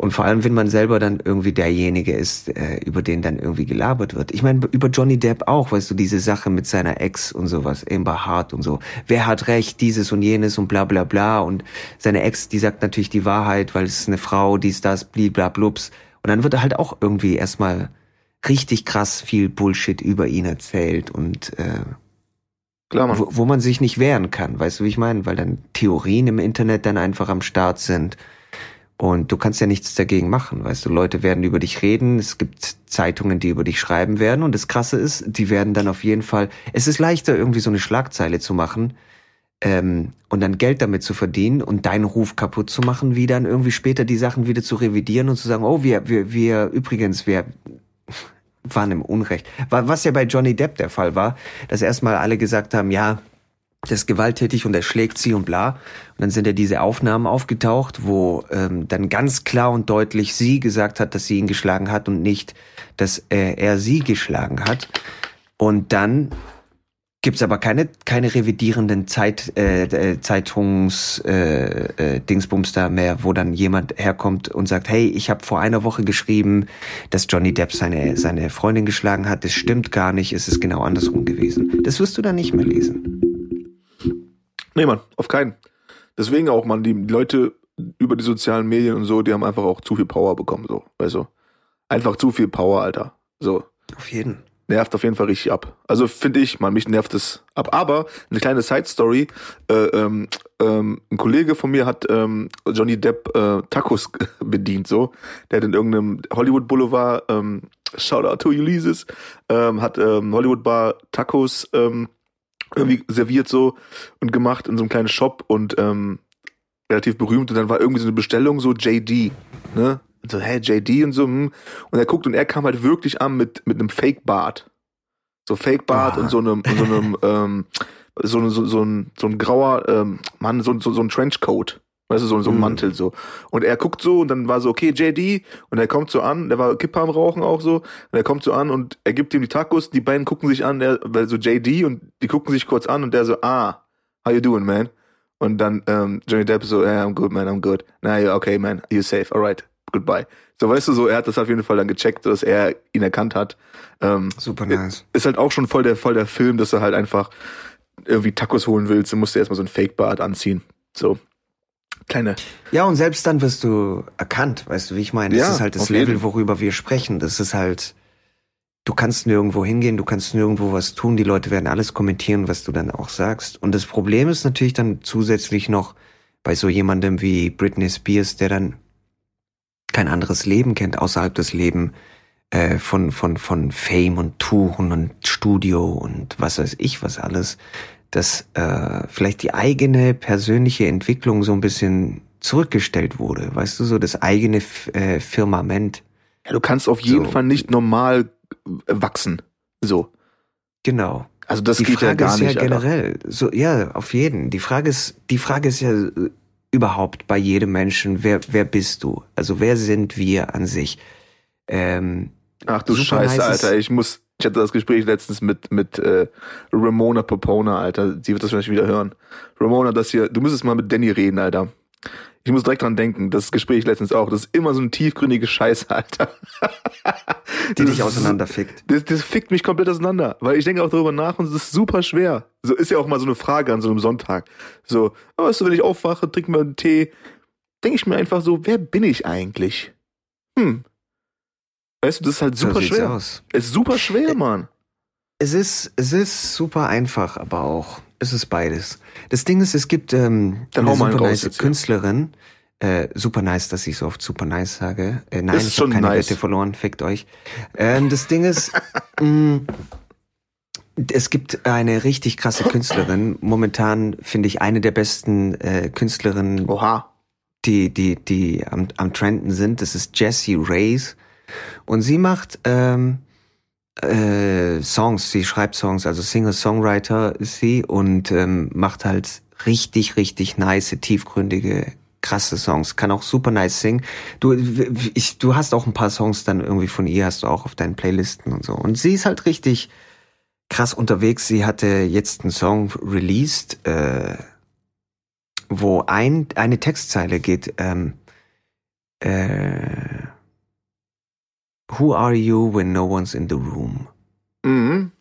Und vor allem, wenn man selber dann irgendwie derjenige ist, äh, über den dann irgendwie gelabert wird. Ich meine, über Johnny Depp auch, weißt du, diese Sache mit seiner Ex und sowas, Amber Hart und so. Wer hat recht, dieses und jenes und bla bla bla. Und seine Ex, die sagt natürlich die Wahrheit, weil es ist eine Frau, dies, das, bliblablubs. Und dann wird halt auch irgendwie erstmal richtig krass viel Bullshit über ihn erzählt und äh, Klar, Mann. wo, wo man sich nicht wehren kann, weißt du, wie ich meine? Weil dann Theorien im Internet dann einfach am Start sind. Und du kannst ja nichts dagegen machen, weißt du, Leute werden über dich reden, es gibt Zeitungen, die über dich schreiben werden und das Krasse ist, die werden dann auf jeden Fall, es ist leichter irgendwie so eine Schlagzeile zu machen ähm, und dann Geld damit zu verdienen und deinen Ruf kaputt zu machen, wie dann irgendwie später die Sachen wieder zu revidieren und zu sagen, oh, wir, wir, wir, übrigens, wir waren im Unrecht. Wa- Was ja bei Johnny Depp der Fall war, dass erstmal alle gesagt haben, ja, das ist gewalttätig und er schlägt sie und bla. Und dann sind ja diese Aufnahmen aufgetaucht, wo ähm, dann ganz klar und deutlich sie gesagt hat, dass sie ihn geschlagen hat und nicht, dass äh, er sie geschlagen hat. Und dann gibt's aber keine keine revidierenden Zeit äh, äh, Zeitungs äh, äh, Dingsbums da mehr, wo dann jemand herkommt und sagt, hey, ich habe vor einer Woche geschrieben, dass Johnny Depp seine seine Freundin geschlagen hat. Das stimmt gar nicht. Es ist genau andersrum gewesen. Das wirst du dann nicht mehr lesen. Nee, Mann, auf keinen. Deswegen auch, Mann, die Leute über die sozialen Medien und so, die haben einfach auch zu viel Power bekommen, so. Also, einfach zu viel Power, Alter. So. Auf jeden. Nervt auf jeden Fall richtig ab. Also, finde ich, man, mich nervt es ab. Aber, eine kleine Side-Story, äh, ähm, ähm, ein Kollege von mir hat ähm, Johnny Depp äh, Tacos bedient, so. Der hat in irgendeinem Hollywood Boulevard, ähm, Shoutout to Ulysses, ähm, hat ähm, Hollywood Bar Tacos ähm, irgendwie serviert so und gemacht in so einem kleinen Shop und ähm, relativ berühmt und dann war irgendwie so eine Bestellung so JD, ne? Und so, hä, JD und so, hm. Und er guckt und er kam halt wirklich an mit, mit einem Fake-Bart. So Fake-Bart Ah. und so einem, und so einem, ähm, so, so, so, ein, so ein grauer, ähm, Mann, so, so, so ein Trenchcoat. Weißt du, so, so ein Mhm. Mantel so. Und er guckt so und dann war so, okay, JD. Und er kommt so an, der war Kippe am Rauchen auch so. Und er kommt so an und er gibt ihm die Tacos. Die beiden gucken sich an, der, weil so JD und die gucken sich kurz an und der so, ah, how you doing, man? Und dann ähm, Johnny Depp so, yeah, I'm good, man, I'm good. Na ja, okay, man, you're safe, alright, goodbye. So, weißt du, so, er hat das auf jeden Fall dann gecheckt, dass er ihn erkannt hat. Ähm, Super nice. ist halt auch schon voll der, voll der Film, dass du halt einfach irgendwie Tacos holen willst, dann musst du erstmal so ein Fake-Bart anziehen. So. Kleine. Ja, und selbst dann wirst du erkannt, weißt du, wie ich meine? Das Ja, ist halt das jeden. Level, worüber wir sprechen. Das ist halt, du kannst nirgendwo hingehen, du kannst nirgendwo was tun, die Leute werden alles kommentieren, was du dann auch sagst. Und das Problem ist natürlich dann zusätzlich noch bei so jemandem wie Britney Spears, der dann kein anderes Leben kennt außerhalb des Lebens äh, von, von, von Fame und Touren und Studio und was weiß ich was alles, dass äh, vielleicht die eigene persönliche Entwicklung so ein bisschen zurückgestellt wurde, weißt du, so das eigene äh, Firmament. Ja, du kannst auf jeden so. Fall nicht normal wachsen. So. Genau. Also das die geht Frage ja gar ist nicht. Ja generell, so ja, auf jeden. Die Frage ist, die Frage ist ja äh, überhaupt bei jedem Menschen, wer wer bist du? Also wer sind wir an sich? Ähm, Ach du Scheiße, Alter, ich muss, ich hatte das Gespräch letztens mit, mit äh, Ramona Popona, Alter. Sie wird das vielleicht wieder hören. Ramona, das hier, du müsstest mal mit Danny reden, Alter. Ich muss direkt dran denken, das Gespräch letztens auch, das ist immer so ein tiefgründige Scheiße, Alter. Die dich auseinanderfickt. Das, das fickt mich komplett auseinander, weil ich denke auch darüber nach und es ist super schwer. So ist ja auch mal so eine Frage an so einem Sonntag. So, oh, weißt du, wenn ich aufwache, trink mir einen Tee, denke ich mir einfach so, wer bin ich eigentlich? Hm, Weißt du, das ist halt super so schwer. Aus. Es ist super schwer, Mann. Es ist, es ist super einfach, aber auch. Es ist beides. Das Ding ist, es gibt ähm, Dann eine super nice jetzt, Künstlerin. Äh, super nice, dass ich so oft super nice sage. Äh, nein, ist ich habe keine nice. Wette verloren, fickt euch. Ähm, das Ding ist, mh, es gibt eine richtig krasse Künstlerin. Momentan finde ich eine der besten äh, Künstlerinnen, Oha. die, die, die am, am Trenden sind. Das ist Jessie Reyes. Und sie macht ähm, äh, Songs, sie schreibt Songs, also Singer-Songwriter ist sie und ähm, macht halt richtig, richtig nice, tiefgründige, krasse Songs. Kann auch super nice singen. Du, ich, du hast auch ein paar Songs dann irgendwie von ihr, hast du auch auf deinen Playlisten und so. Und sie ist halt richtig krass unterwegs. Sie hatte jetzt einen Song released, äh, wo ein, eine Textzeile geht, ähm, äh, Who are you when no one's in the room? Mhm.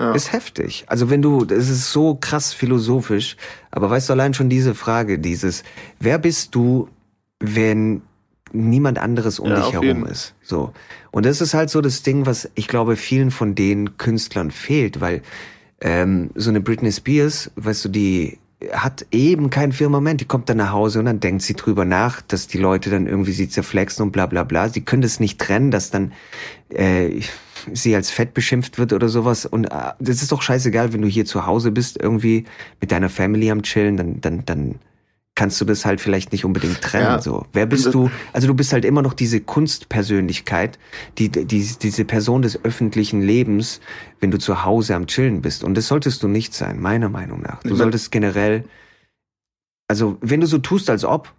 Ja. Ist heftig. Also wenn du, das ist so krass philosophisch, aber weißt du allein schon diese Frage, dieses, wer bist du, wenn niemand anderes um Ja, dich herum jeden. ist? So. Und das ist halt so das Ding, was ich glaube vielen von den Künstlern fehlt, weil ähm, so eine Britney Spears, weißt du, die hat eben kein Firmament. Die kommt dann nach Hause und dann denkt sie drüber nach, dass die Leute dann irgendwie sie zerflexen und bla bla bla. Sie können das nicht trennen, dass dann äh, sie als fett beschimpft wird oder sowas. Und äh, das ist doch scheißegal, wenn du hier zu Hause bist, irgendwie mit deiner Family am Chillen, dann, dann, dann kannst du das halt vielleicht nicht unbedingt trennen. Ja. So, wer bist du? Also du bist halt immer noch diese Kunstpersönlichkeit, die, die diese Person des öffentlichen Lebens, wenn du zu Hause am Chillen bist. Und das solltest du nicht sein, meiner Meinung nach. Du solltest generell, also wenn du so tust, als ob,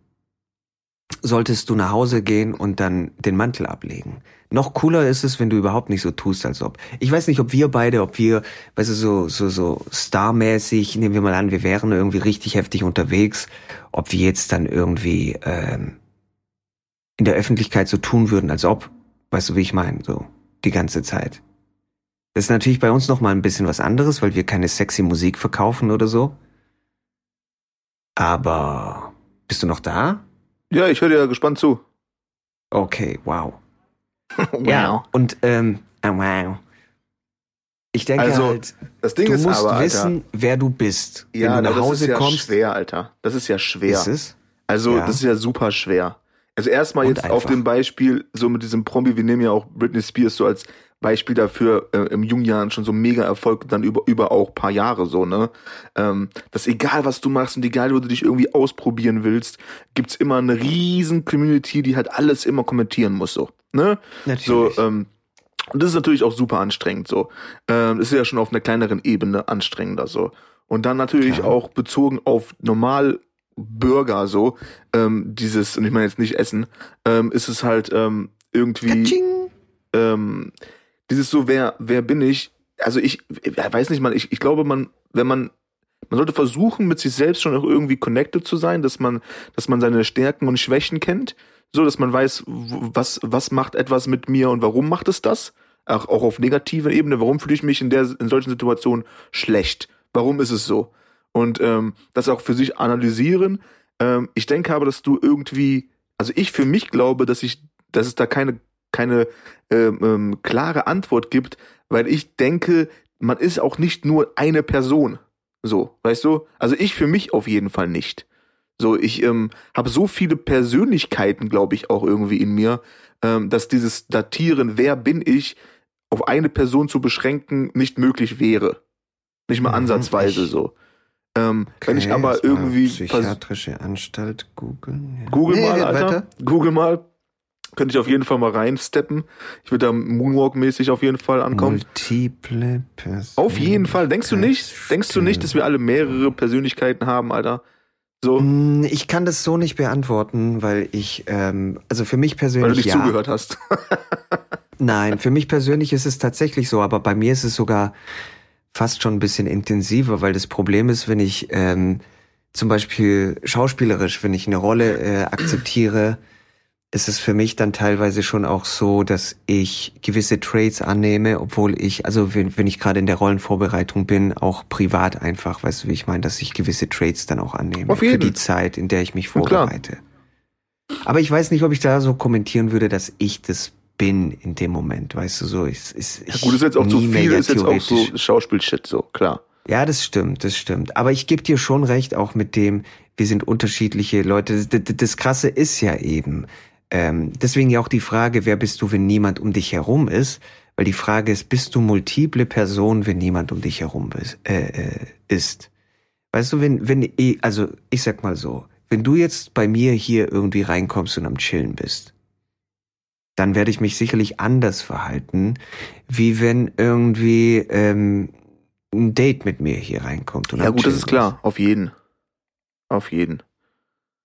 solltest du nach Hause gehen und dann den Mantel ablegen. Noch cooler ist es, wenn du überhaupt nicht so tust, als ob. Ich weiß nicht, ob wir beide, ob wir, weißt du, so, so, so starmäßig, nehmen wir mal an, wir wären irgendwie richtig heftig unterwegs, ob wir jetzt dann irgendwie ähm, in der Öffentlichkeit so tun würden, als ob, weißt du, wie ich meine, so die ganze Zeit. Das ist natürlich bei uns noch mal ein bisschen was anderes, weil wir keine sexy Musik verkaufen oder so. Aber bist du noch da? Ja, ich höre dir ja gespannt zu. Okay, wow. wow. Ja, und ähm, ah, wow. Ich denke Also, halt, Das Ding du ist musst aber, Alter, wissen, wer du bist. ja, Wenn du nach das Hause ist ja kommst, schwer, Alter. Das ist ja schwer. ist es. Also, Ja. das ist ja super schwer. Also erstmal Und jetzt auf einfach. dem Beispiel, so mit diesem Promi, wir nehmen ja auch Britney Spears so als Beispiel dafür, äh, im jungen Jahren schon so mega Erfolg, dann über, über auch paar Jahre so, ne? Ähm, dass egal was du machst und egal wo du dich irgendwie ausprobieren willst, gibt's immer eine riesen Community, die halt alles immer kommentieren muss, so, ne? So, Natürlich. ähm, und das ist natürlich auch super anstrengend so. Ähm, das ist ja schon auf einer kleineren Ebene anstrengender so. Und dann natürlich Klar. auch bezogen auf normal Burger so, ähm, dieses, und ich meine jetzt nicht Essen, ähm, ist es halt ähm, irgendwie ähm, dieses so, wer, wer bin ich? Also ich, ich weiß nicht, man, ich, ich glaube, man, wenn man, man sollte versuchen, mit sich selbst schon auch irgendwie connected zu sein, dass man, dass man seine Stärken und Schwächen kennt, so dass man weiß, was, was macht etwas mit mir und warum macht es das? Auch, auch auf negativer Ebene, warum fühle ich mich in der, in solchen Situationen schlecht? Warum ist es so? Und ähm, das auch für sich analysieren. Ähm, ich denke aber, dass du irgendwie, also ich für mich glaube, dass ich, dass es da keine keine ähm, ähm, klare Antwort gibt, weil ich denke, man ist auch nicht nur eine Person. So, weißt du? Also ich für mich auf jeden Fall nicht. So, ich ähm, habe so viele Persönlichkeiten, glaube ich, auch irgendwie in mir, ähm, dass dieses Datieren, wer bin ich, auf eine Person zu beschränken, nicht möglich wäre. Nicht mal mhm, ansatzweise ich, so. Ähm, okay, wenn ich aber irgendwie. Psychiatrische Anstalt googeln. Ja. Google nee, mal, Alter. Weiter. Google mal. Könnte ich auf jeden Fall mal reinsteppen. Ich würde da Moonwalk-mäßig auf jeden Fall ankommen. Multiple Persönlichkeiten. Auf jeden Fall. Denkst du nicht? Denkst du nicht, dass wir alle mehrere Persönlichkeiten haben, Alter? So. Mm, ich kann das so nicht beantworten, weil ich, ähm, also für mich persönlich. Weil du nicht ja. zugehört hast. Nein, für mich persönlich ist es tatsächlich so, aber bei mir ist es sogar fast schon ein bisschen intensiver, weil das Problem ist, wenn ich ähm, zum Beispiel schauspielerisch, wenn ich eine Rolle äh, akzeptiere, ist es für mich dann teilweise schon auch so, dass ich gewisse Traits annehme, obwohl ich, also wenn, wenn ich gerade in der Rollenvorbereitung bin, auch privat einfach, weißt du, wie ich meine, dass ich gewisse Traits dann auch annehme Auf jeden. für die Zeit, in der ich mich vorbereite. Aber ich weiß nicht, ob ich da so kommentieren würde, dass ich das bin in dem Moment, weißt du, so ist ist ja, gut, ist jetzt auch zu viel, ist jetzt auch so Schauspielshit, so klar. Ja, das stimmt, das stimmt. Aber ich gebe dir schon recht, auch mit dem, wir sind unterschiedliche Leute. Das, das, das Krasse ist ja eben, ähm, deswegen ja auch die Frage, wer bist du, wenn niemand um dich herum ist? Weil die Frage ist, bist du multiple Person, wenn niemand um dich herum ist? Äh, äh, ist? Weißt du, wenn, wenn, also ich sag mal so, wenn du jetzt bei mir hier irgendwie reinkommst und am Chillen bist, dann werde ich mich sicherlich anders verhalten, wie wenn irgendwie ähm, ein Date mit mir hier reinkommt. Und ja gut, das ist klar, auf jeden. Auf jeden.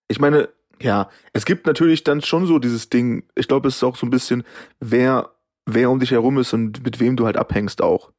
Ich meine, ja, es gibt natürlich dann schon so dieses Ding, ich glaube, es ist auch so ein bisschen, wer, wer um dich herum ist und mit wem du halt abhängst auch.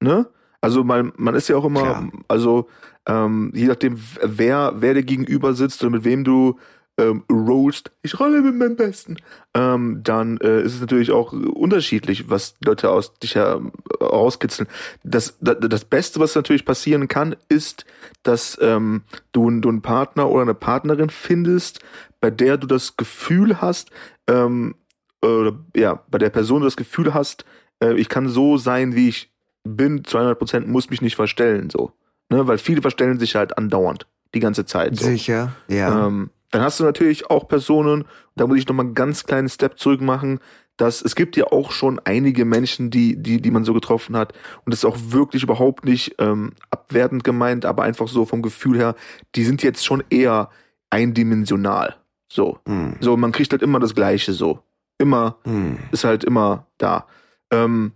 Ne? Also man, man ist ja auch immer, Klar. also ähm, je nachdem, wer, wer dir gegenüber sitzt oder mit wem du ähm, rollst, ich rolle mit meinem Besten, ähm, dann äh, ist es natürlich auch unterschiedlich, was Leute aus dich herauskitzeln. Das, das, das Beste, was natürlich passieren kann, ist, dass ähm, du, du einen Partner oder eine Partnerin findest, bei der du das Gefühl hast, ähm, oder ja, bei der Person du das Gefühl hast, äh, ich kann so sein, wie ich bin, 200 Prozent, muss mich nicht verstellen, so. Ne? Weil viele verstellen sich halt andauernd, die ganze Zeit. So. Sicher, ja. Ähm, dann hast du natürlich auch Personen, da muss ich nochmal einen ganz kleinen Step zurück machen, dass es gibt ja auch schon einige Menschen, die, die, die man so getroffen hat. Und das ist auch wirklich überhaupt nicht ähm, abwertend gemeint, aber einfach so vom Gefühl her, die sind jetzt schon eher eindimensional. So. Mhm. So, man kriegt halt immer das Gleiche so. Immer, mhm. ist halt immer da. Ähm,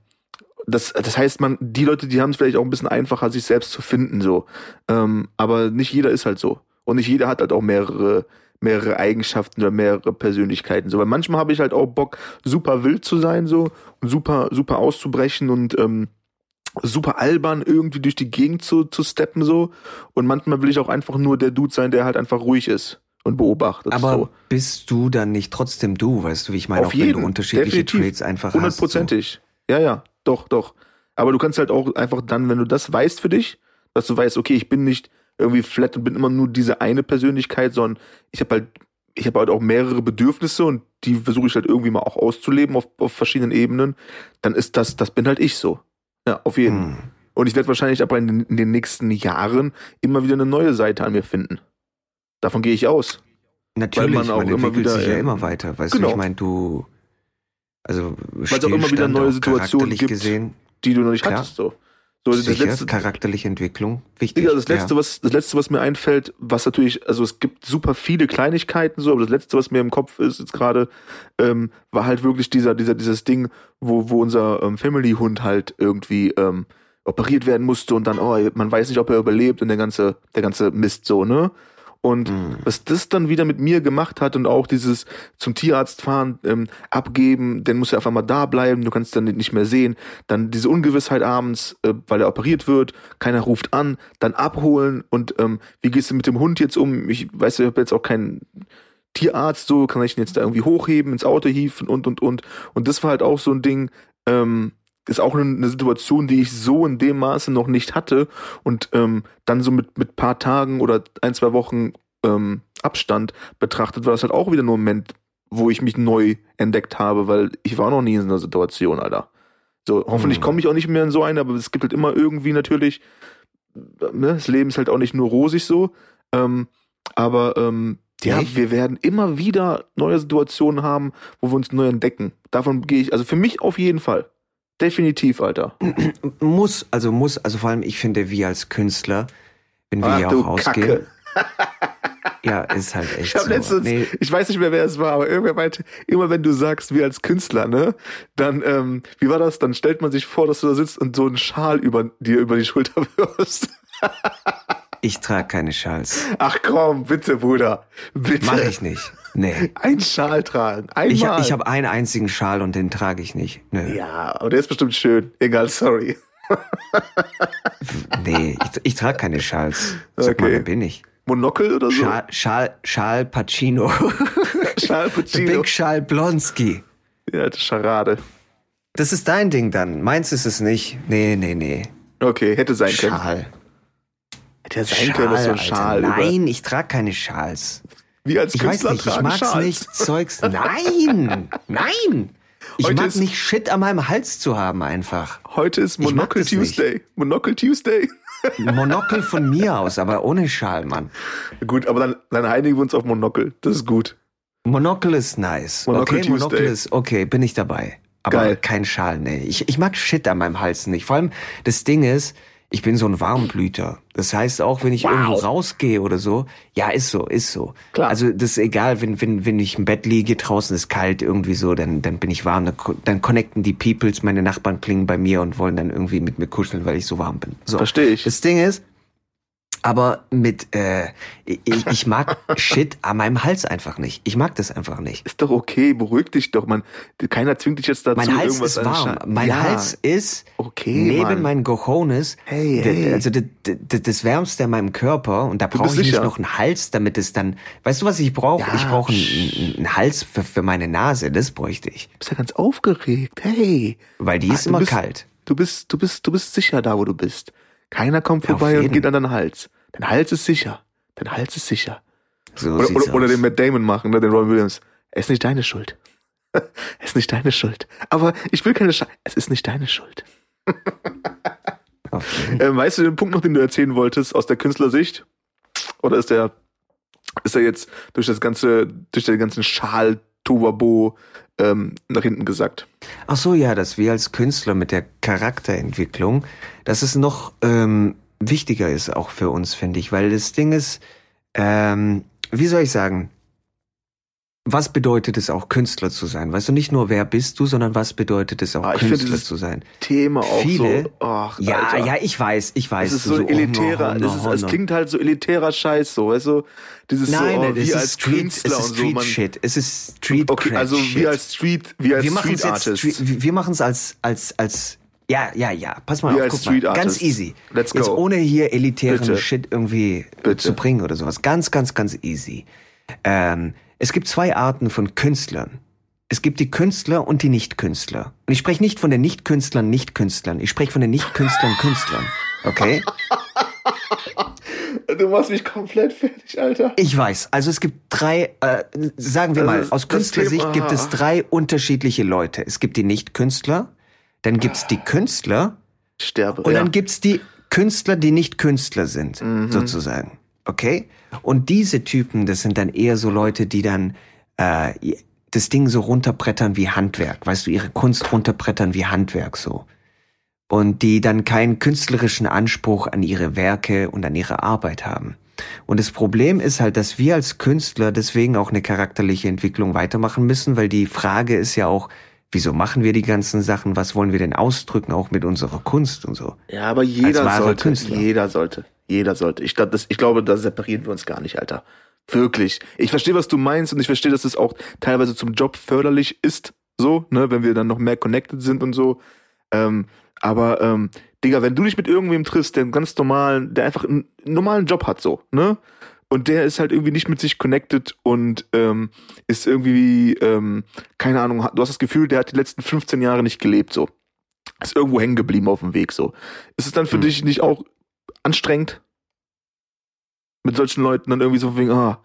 das, das heißt, man, die Leute, die haben es vielleicht auch ein bisschen einfacher, sich selbst zu finden, so. Ähm, aber nicht jeder ist halt so. Und nicht jeder hat halt auch mehrere mehrere Eigenschaften oder mehrere Persönlichkeiten. So, weil manchmal habe ich halt auch Bock, super wild zu sein, so und super, super auszubrechen und ähm, super albern irgendwie durch die Gegend zu, zu steppen, so. Und manchmal will ich auch einfach nur der Dude sein, der halt einfach ruhig ist und beobachtet. Aber so. bist du dann nicht trotzdem du, weißt du, wie ich meine, Auf auch jeden, wenn du unterschiedliche definitiv, Traits einfach hundertprozentig. So. Ja, ja, doch, doch. Aber du kannst halt auch einfach dann, wenn du das weißt für dich, dass du weißt, okay, ich bin nicht irgendwie flat und bin immer nur diese eine Persönlichkeit, sondern ich habe halt, ich habe halt auch mehrere Bedürfnisse und die versuche ich halt irgendwie mal auch auszuleben auf, auf verschiedenen Ebenen, dann ist das, das bin halt ich so. Ja, auf jeden. Hm. Und ich werde wahrscheinlich aber in den, in den nächsten Jahren immer wieder eine neue Seite an mir finden. Davon gehe ich aus. Natürlich, man, auch man immer wieder sich ja immer weiter. Weißt genau. du, ich meine, du also weil es auch immer wieder neue Situationen gibt, gesehen, die du noch nicht Klar. hattest. So. So, Sicher, das letzte, charakterliche Entwicklung, wichtig. Digga, das letzte, ja. was, das letzte, was mir einfällt, was natürlich, also es gibt super viele Kleinigkeiten so, aber das letzte, was mir im Kopf ist jetzt gerade, ähm, war halt wirklich dieser, dieser, dieses Ding, wo, wo unser ähm, Family-Hund halt irgendwie ähm, operiert werden musste und dann, oh, man weiß nicht, ob er überlebt und der ganze, der ganze Mist so, ne? Und mhm. was das dann wieder mit mir gemacht hat und auch dieses zum Tierarzt fahren, ähm, abgeben, dann muss er einfach mal da bleiben, du kannst dann nicht mehr sehen. Dann diese Ungewissheit abends, äh, weil er operiert wird, keiner ruft an, dann abholen und ähm, wie gehst du mit dem Hund jetzt um? Ich weiß, ich habe jetzt auch keinen Tierarzt, so kann ich ihn jetzt da irgendwie hochheben, ins Auto hieven und und und. Und das war halt auch so ein Ding, ähm, ist auch eine, Situation, die ich so in dem Maße noch nicht hatte und ähm, dann so mit mit paar Tagen oder ein zwei Wochen ähm, Abstand betrachtet, war das halt auch wieder nur ein Moment, wo ich mich neu entdeckt habe, weil ich war noch nie in so einer Situation, Alter. So, hoffentlich Hm. komme ich auch nicht mehr in so eine, aber es gibt halt immer irgendwie natürlich, ne, das Leben ist halt auch nicht nur rosig so, ähm, aber ähm, ja, Echt? wir werden immer wieder neue Situationen haben, wo wir uns neu entdecken. Davon gehe ich, also für mich auf jeden Fall. Definitiv, Alter. Muss, also muss, also vor allem, ich finde, wir als Künstler, wenn wir Ach hier auch ausgehen, ja, ist halt echt Ich so. letztens, Nee, ich weiß nicht mehr, wer es war, aber irgendwer meinte, immer wenn du sagst, wir als Künstler, ne, dann, ähm, wie war das? Dann stellt man sich vor, dass du da sitzt und so einen Schal über dir über die Schulter wirfst. ich trage keine Schals. Ach komm, bitte, Bruder. Bitte. Mach ich nicht. Nee. Ein Schal tragen. Einmal. Ich, ich habe einen einzigen Schal und den trage ich nicht. Nö. Ja, aber der ist bestimmt schön. Egal, sorry. Nee, ich, ich trage keine Schals. Sag mal, Okay. wer bin ich? Monokel oder so? Schal, Schal, Schal Pacino. Schal The Puccino. Big Schal Blonsky. Ja, das ist Scharade. Das ist dein Ding dann. Meins ist es nicht. Nee, nee, nee. Okay, hätte sein können. Schal. Hätte ja sein können, dass so ein Alter. Schal über. Nein, ich trage keine Schals. Wir als Ich weiß Künstler nicht, ich tragen mag's Schals. nicht, Zeugs. Nein! Nein! Ich Heute mag ist- nicht Shit an meinem Hals zu haben einfach. Heute ist Monocle nicht. Tuesday. Monocle Tuesday. Monokel von mir aus, aber ohne Schal, Mann. Gut, aber dann, dann einigen wir uns auf Monocle. Das ist gut. Monokel ist nice. Monocle okay, Tuesday. ist okay, bin ich dabei. Aber Geil. kein Schal, nee. Ich, ich mag Shit an meinem Hals nicht. Vor allem, das Ding ist, ich bin so ein Warmblüter. Das heißt, auch wenn ich Wow. irgendwo rausgehe oder so, ja, ist so, ist so. Klar. Also, das ist egal, wenn, wenn, wenn ich im Bett liege, draußen ist kalt, irgendwie so, dann, dann bin ich warm. Dann, connecten die Peoples, meine Nachbarn klingen bei mir und wollen dann irgendwie mit mir kuscheln, weil ich so warm bin. So. Verstehe ich. Das Ding ist, aber mit, äh, ich, ich mag Shit an meinem Hals einfach nicht. Ich mag das einfach nicht. Ist doch okay, beruhig dich doch, man. Keiner zwingt dich jetzt dazu, Mein Hals irgendwas ist warm. Mein ja, Hals ist okay, neben Mann. meinen Cojones, Hey, hey. also das Wärmste an meinem Körper und da brauche ich nicht noch einen Hals, damit es dann, weißt du was ich brauche? Ja, ich brauche einen, einen Hals für, für meine Nase, das bräuchte ich, Du bist ja ganz aufgeregt. Hey. weil die Ah, ist immer bist- kalt. Du bist, du bist, du bist sicher da, wo du bist. Keiner kommt Ja, vorbei und geht an deinen Hals. Dein Hals ist sicher. Dein Hals ist sicher. So Oder, oder, oder den Matt Damon machen, ne, den Robin Williams. Es ist nicht deine Schuld. es ist nicht deine Schuld. Aber ich will keine Schuld. Es ist nicht deine Schuld. Jeden- Ähm, weißt du den Punkt noch, den du erzählen wolltest aus der Künstlersicht? Oder ist der, ist er jetzt durch das ganze, durch den ganzen Schal, Tobabo, ähm, nach hinten gesagt? Ach so, ja, dass wir als Künstler mit der Charakterentwicklung, dass es noch ähm, wichtiger ist auch für uns, finde ich, weil das Ding ist, ähm, wie soll ich sagen, was bedeutet es auch Künstler zu sein? Weißt du, nicht nur wer bist du, sondern was bedeutet es auch Ah, Künstler zu sein? Thema auch Viele- so. Ach, Ja, Alter. ja, ich weiß, ich weiß. Es ist du so oh, elitärer, no, es, no, es klingt halt so elitärer Scheiß, so, weißt du? Dieses Nein, so, oh, nein, es ist als Street, Künstler es ist so, Street man, Shit, es ist Street Okay, also Shit. wir als Street, wir als wir machen Street es jetzt, Artists. Street, wir machen es als, als, als, ja, ja, ja, pass mal Wir auf, als guck mal, ganz easy. Let's Jetzt go. ohne hier elitären Bitte. Shit irgendwie Bitte. zu bringen oder sowas. Ganz, ganz, ganz easy. Ähm, es gibt zwei Arten von Künstlern. Es gibt die Künstler und die Nicht-Künstler. Und ich spreche nicht von den Nicht-Künstlern, Nicht-Künstlern. Ich spreche von den Nicht-Künstlern, Künstlern. Okay? Du machst mich komplett fertig, Alter. Ich weiß. Also es gibt drei, äh, sagen wir mal, aus Künstlersicht gibt es drei unterschiedliche Leute. Es gibt die Nicht-Künstler, dann gibt's die Künstler sterbe. und ja. dann gibt's die Künstler, die nicht Künstler sind, Mhm. sozusagen. Okay? Und diese Typen, das sind dann eher so Leute, die dann äh, das Ding so runterbrettern wie Handwerk. Weißt du, ihre Kunst runterbrettern wie Handwerk so. Und die dann keinen künstlerischen Anspruch an ihre Werke und an ihre Arbeit haben. Und das Problem ist halt, dass wir als Künstler deswegen auch eine charakterliche Entwicklung weitermachen müssen, weil die Frage ist ja auch, wieso machen wir die ganzen Sachen? Was wollen wir denn ausdrücken, auch mit unserer Kunst und so? Ja, aber jeder sollte, Künstler. jeder sollte, jeder sollte. Ich glaube, das, ich glaube, da separieren wir uns gar nicht, Alter. Wirklich. Ich verstehe, was du meinst und ich verstehe, dass es auch teilweise zum Job förderlich ist, so, ne, wenn wir dann noch mehr connected sind und so. Ähm, aber, ähm, Digga, wenn du dich mit irgendwem triffst, der einen ganz normalen, der einfach einen normalen Job hat, so, ne? Und der ist halt irgendwie nicht mit sich connected und ähm, ist irgendwie, ähm, keine Ahnung, du hast das Gefühl, der hat die letzten 15 Jahre nicht gelebt, so. Ist irgendwo hängen geblieben auf dem Weg, so. Ist es dann für Hm. dich nicht auch anstrengend? Mit solchen Leuten dann irgendwie so wegen, ah,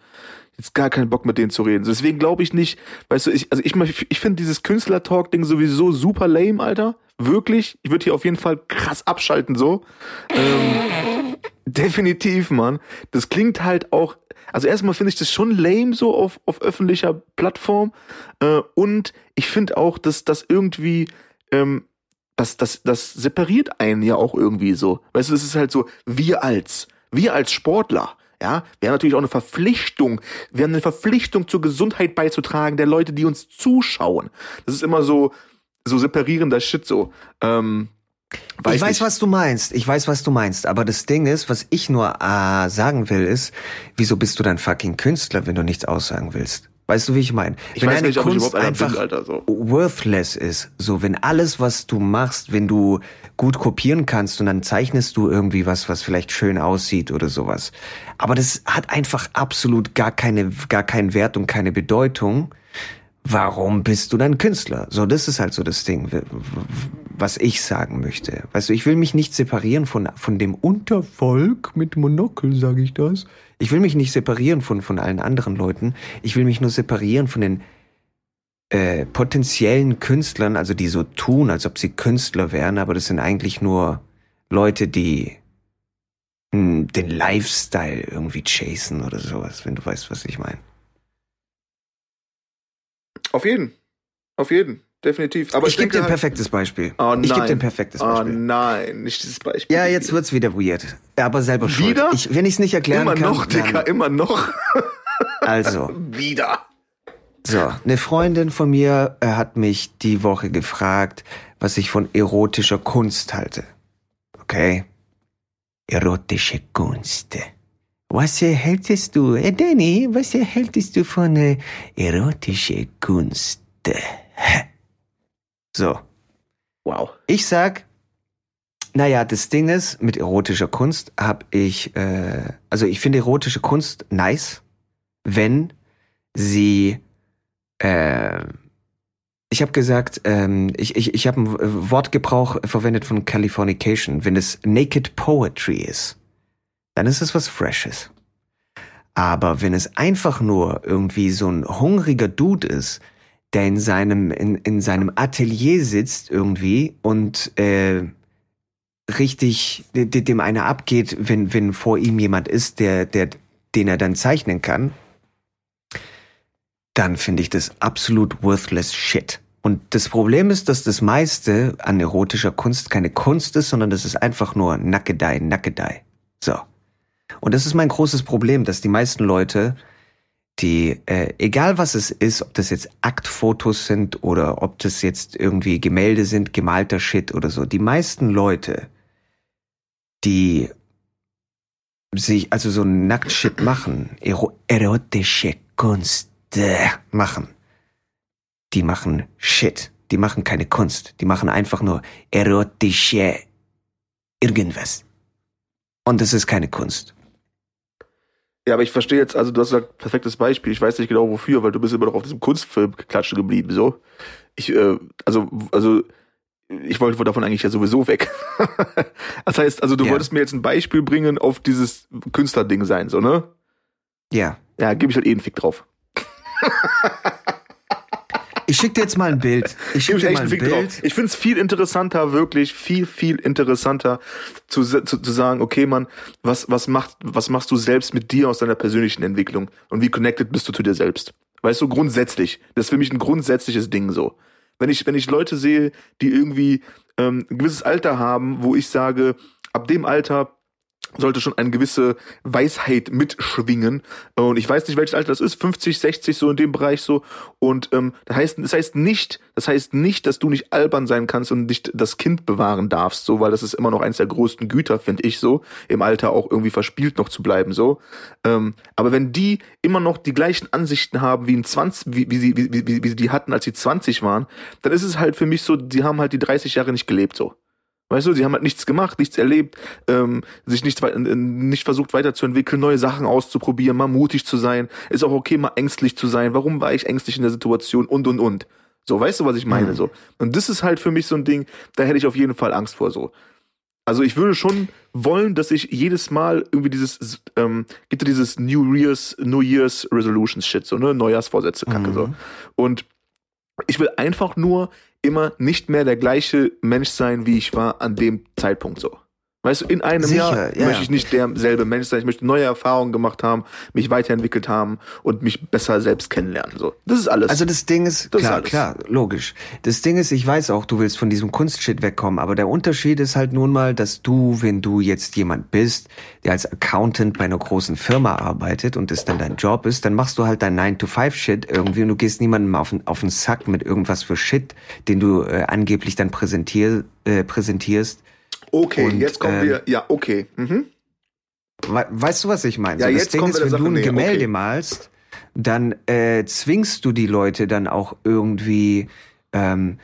jetzt gar keinen Bock mit denen zu reden. Deswegen glaube ich nicht, weißt du, ich, also ich, ich finde dieses Künstler-Talk-Ding sowieso super lame, Alter. Wirklich. Ich würde hier auf jeden Fall krass abschalten, so. Ähm, definitiv, Mann. Das klingt halt auch, also erstmal finde ich das schon lame so auf, auf öffentlicher Plattform. Äh, und ich finde auch, dass das irgendwie, ähm, das, das, das separiert einen ja auch irgendwie so. Weißt du, das ist halt so, wir als, wir als Sportler, ja, wir haben natürlich auch eine Verpflichtung. Wir haben eine Verpflichtung zur Gesundheit beizutragen der Leute, die uns zuschauen. Das ist immer so, so separierender Shit so. Ähm, weiß ich weiß, nicht. was du meinst. Ich weiß, was du meinst. Aber das Ding ist, was ich nur äh, sagen will, ist, wieso bist du dann fucking Künstler, wenn du nichts aussagen willst? Weißt du, wie ich meine? Ich wenn weiß nicht, Kunst einfach bin, Alter, so. worthless ist, so wenn alles, was du machst, wenn du gut kopieren kannst und dann zeichnest du irgendwie was, was vielleicht schön aussieht oder sowas. Aber das hat einfach absolut gar keine, gar keinen Wert und keine Bedeutung. Warum bist du dann Künstler? So, das ist halt so das Ding, was ich sagen möchte. Weißt du, ich will mich nicht separieren von, von dem Untervolk mit Monokel, sage ich das ich will mich nicht separieren von, von allen anderen Leuten. Ich will mich nur separieren von den äh, potenziellen Künstlern, also die so tun, als ob sie Künstler wären, aber das sind eigentlich nur Leute, die hm, den Lifestyle irgendwie chasen oder sowas, wenn du weißt, was ich meine. Auf jeden. Auf jeden definitiv. Aber ich, ich gebe dir ein halt, perfektes Beispiel. Oh, ich gebe dir ein perfektes oh, Beispiel. Oh nein, nicht dieses Beispiel. Ja, jetzt wird's wieder weird. Aber selber schuld. Wieder? Ich, wenn ich es nicht erklären immer kann. Immer noch, Dicker, immer noch. Also. wieder. So, eine Freundin von mir äh, hat mich die Woche gefragt, was ich von erotischer Kunst halte. Okay? Erotische Kunst. Was erhältst du, äh, Danny, was erhältst du von äh, erotischer Kunst? So. Wow. Ich sag, naja, das Ding ist, mit erotischer Kunst habe ich, äh, also ich finde erotische Kunst nice, wenn sie, äh, ich habe gesagt, ähm, ich, ich, ich habe einen Wortgebrauch verwendet von Californication. Wenn es Naked Poetry ist, dann ist es was Freshes. Aber wenn es einfach nur irgendwie so ein hungriger Dude ist, der in seinem, in, in seinem Atelier sitzt irgendwie und äh, richtig dem einer abgeht, wenn, wenn vor ihm jemand ist, der, der, den er dann zeichnen kann, dann finde ich das absolut worthless shit. Und das Problem ist, dass das meiste an erotischer Kunst keine Kunst ist, sondern das ist einfach nur Nackedei, Nackedei. So. Und das ist mein großes Problem, dass die meisten Leute die, äh, egal was es ist, ob das jetzt Aktfotos sind oder ob das jetzt irgendwie Gemälde sind, gemalter Shit oder so, die meisten Leute, die sich also so Nacktshit machen, ero erotische Kunst machen, die machen Shit, die machen keine Kunst, die machen einfach nur erotische irgendwas. Und das ist keine Kunst. Ja, aber ich verstehe jetzt, also du hast gesagt, perfektes Beispiel. Ich weiß nicht genau wofür, weil du bist immer noch auf diesem Kunstfilm klatschen geblieben, so. Ich, äh, also, also, ich wollte davon eigentlich ja sowieso weg. das heißt, also du ja. wolltest mir jetzt ein Beispiel bringen auf dieses Künstlerding sein, so, ne? Ja. Ja, gebe ich halt eh einen Fick drauf. Ich schicke dir jetzt mal ein Bild. Ich schicke dir mal ein Bild. Drauf. Ich finde es viel interessanter, wirklich viel, viel interessanter zu, zu, zu sagen, okay, Mann, was, was, macht, was machst du selbst mit dir aus deiner persönlichen Entwicklung und wie connected bist du zu dir selbst? Weißt du, grundsätzlich. Das ist für mich ein grundsätzliches Ding so. Wenn ich, wenn ich Leute sehe, die irgendwie ähm, ein gewisses Alter haben, wo ich sage, ab dem Alter sollte schon eine gewisse Weisheit mitschwingen. Und ich weiß nicht, welches Alter das ist, 50, 60, so in dem Bereich so. Und ähm, das heißt, das heißt nicht, das heißt nicht, dass du nicht albern sein kannst und nicht das Kind bewahren darfst, so, weil das ist immer noch eins der größten Güter, finde ich so, im Alter auch irgendwie verspielt noch zu bleiben, so. Ähm, aber wenn die immer noch die gleichen Ansichten haben wie in 20, wie, wie sie, wie, wie, wie sie die hatten, als sie 20 waren, dann ist es halt für mich so, die haben halt die 30 Jahre nicht gelebt, so. Weißt du, sie haben halt nichts gemacht, nichts erlebt, ähm, sich nicht, äh, nicht versucht weiterzuentwickeln, neue Sachen auszuprobieren, mal mutig zu sein. Ist auch okay, mal ängstlich zu sein. Warum war ich ängstlich in der Situation und und und. So, weißt du, was ich meine? Mhm. So. Und das ist halt für mich so ein Ding, da hätte ich auf jeden Fall Angst vor so. Also ich würde schon wollen, dass ich jedes Mal irgendwie dieses, ähm, gibt dieses New Year's, New Year's Resolutions Shit, so, ne? Neujahrsvorsätze, Kacke, Mhm. so. Und ich will einfach nur immer nicht mehr der gleiche Mensch sein, wie ich war an dem Zeitpunkt so. Weißt du, in einem Sicher, Jahr ja. möchte ich nicht derselbe Mensch sein. Ich möchte neue Erfahrungen gemacht haben, mich weiterentwickelt haben und mich besser selbst kennenlernen. So, das ist alles. Also das Ding ist, Das ist klar, alles. klar, logisch. Das Ding ist, ich weiß auch, du willst von diesem Kunstshit wegkommen, aber der Unterschied ist halt nun mal, dass du, wenn du jetzt jemand bist, der als Accountant bei einer großen Firma arbeitet und das dann dein Job ist, dann machst du halt dein 9-to-5-Shit irgendwie und du gehst niemandem auf den, auf den Sack mit irgendwas für Shit, den du äh, angeblich dann präsentier, äh, präsentierst. Okay, und, jetzt kommen ähm, wir. Ja, okay. Mhm. We weißt du, was ich meine? Ja, so, das jetzt Ding ist, wenn der du Sache ein Gemälde okay. malst, dann äh, zwingst du die Leute dann auch irgendwie. Ähm,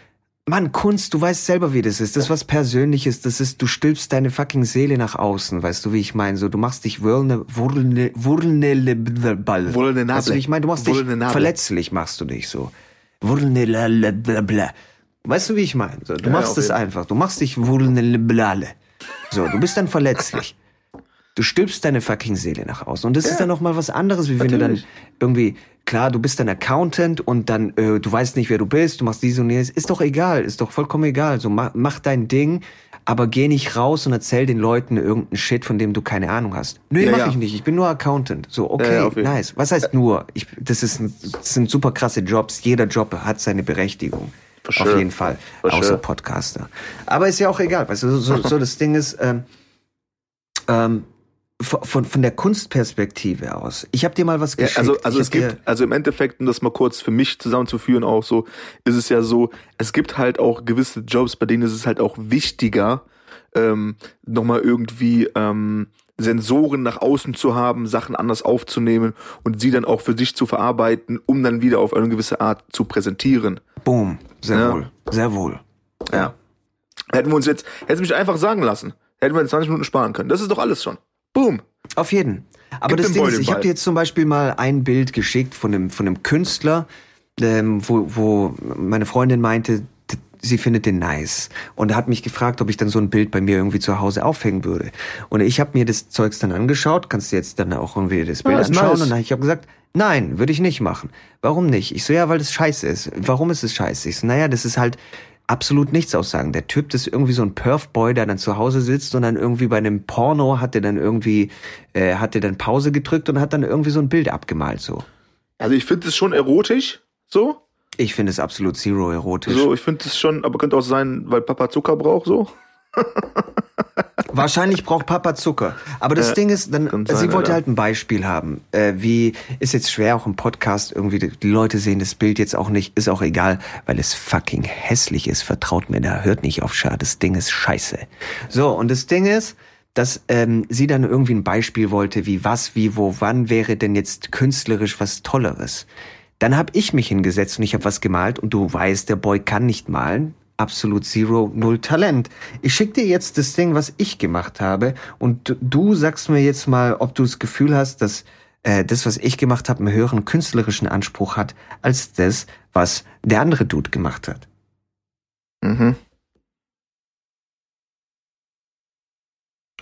Mann, Kunst, du weißt selber, wie das ist. Das ist was Persönliches. Das ist, du stülpst deine fucking Seele nach außen. Weißt du, wie ich meine? So, du machst dich vulne- vulne- vulnerable. Vulnerable. Weißt du, wie ich meine? Du machst dich Vulnerable. verletzlich, machst du dich so. Vulnerable. Weißt du, wie ich meine? So, du Ja, machst es einfach. Du machst dich vulnerable. So, du bist dann verletzlich. Du stülpst deine fucking Seele nach außen. Und das ist Ja. dann noch mal was anderes, wie wenn du dann irgendwie, klar, du bist ein Accountant und dann, äh, du weißt nicht, wer du bist, du machst dies und jenes. Ist doch egal, ist doch vollkommen egal. So, mach, mach dein Ding, aber geh nicht raus und erzähl den Leuten irgendeinen Shit, von dem du keine Ahnung hast. Nö, Ja, mach ja. ich nicht. Ich bin nur Accountant. So, okay, nice. Was heißt nur? Ich, das, ist ein, das sind super krasse Jobs. Jeder Job hat seine Berechtigung. For Auf jeden Fall. For Außer. Podcaster. Aber ist ja auch egal. Weißt du, so, so, das Ding ist, ähm, ähm, von, von, der Kunstperspektive aus. Ich habe dir mal was Ja, geschickt. also, also Ich es gibt, also im Endeffekt, um das mal kurz für mich zusammenzuführen, auch so, ist es ja so, es gibt halt auch gewisse Jobs, bei denen ist es halt auch wichtiger, ähm, nochmal irgendwie ähm, Sensoren nach außen zu haben, Sachen anders aufzunehmen und sie dann auch für sich zu verarbeiten, um dann wieder auf eine gewisse Art zu präsentieren. Boom. Sehr Ja. wohl. Sehr wohl. Ja. Hätten wir uns jetzt, hätten mich einfach sagen lassen, hätten wir 20 Minuten sparen können. Das ist doch alles schon. Boom. Auf jeden. Aber Gib das Ding ist, ich habe dir jetzt zum Beispiel mal ein Bild geschickt von einem, von einem Künstler, ähm, wo, wo meine Freundin meinte, sie findet den nice. Und er hat mich gefragt, ob ich dann so ein Bild bei mir irgendwie zu Hause aufhängen würde. Und ich habe mir das Zeugs dann angeschaut, kannst du jetzt dann auch irgendwie das Bild Ah, ist anschauen. nice. Und dann ich habe gesagt, nein, würde ich nicht machen. Warum nicht? Ich so, ja, weil das scheiße ist. Warum ist es scheiße? Ich so, naja, das ist halt absolut nichts aussagen. Der Typ das ist irgendwie so ein Perfboy, der dann zu Hause sitzt und dann irgendwie bei einem Porno hat er dann irgendwie, äh, hat er dann Pause gedrückt und hat dann irgendwie so ein Bild abgemalt, so. Also ich finde es schon erotisch, so. Ich finde es absolut zero erotisch. So, ich finde es schon, aber könnte auch sein, weil Papa Zucker braucht, so. Wahrscheinlich braucht Papa Zucker. Aber das Äh, Ding ist, dann, kann sie sein, wollte Alter. halt ein Beispiel haben. Äh, wie, ist jetzt schwer auch im Podcast irgendwie, die Leute sehen das Bild jetzt auch nicht, ist auch egal, weil es fucking hässlich ist. Vertraut mir, da hört nicht auf Schar. Das Ding ist scheiße. So, und das Ding ist, dass ähm, sie dann irgendwie ein Beispiel wollte, wie was, wie, wo, wann wäre denn jetzt künstlerisch was Tolleres. Dann habe ich mich hingesetzt und ich habe was gemalt und du weißt, der Boy kann nicht malen. Absolut Zero, null Talent. Ich schick dir jetzt das Ding, was ich gemacht habe und du- sagst mir jetzt mal, ob du das Gefühl hast, dass äh, das, was ich gemacht habe, einen höheren künstlerischen Anspruch hat, als das, was der andere Dude gemacht hat. Mhm.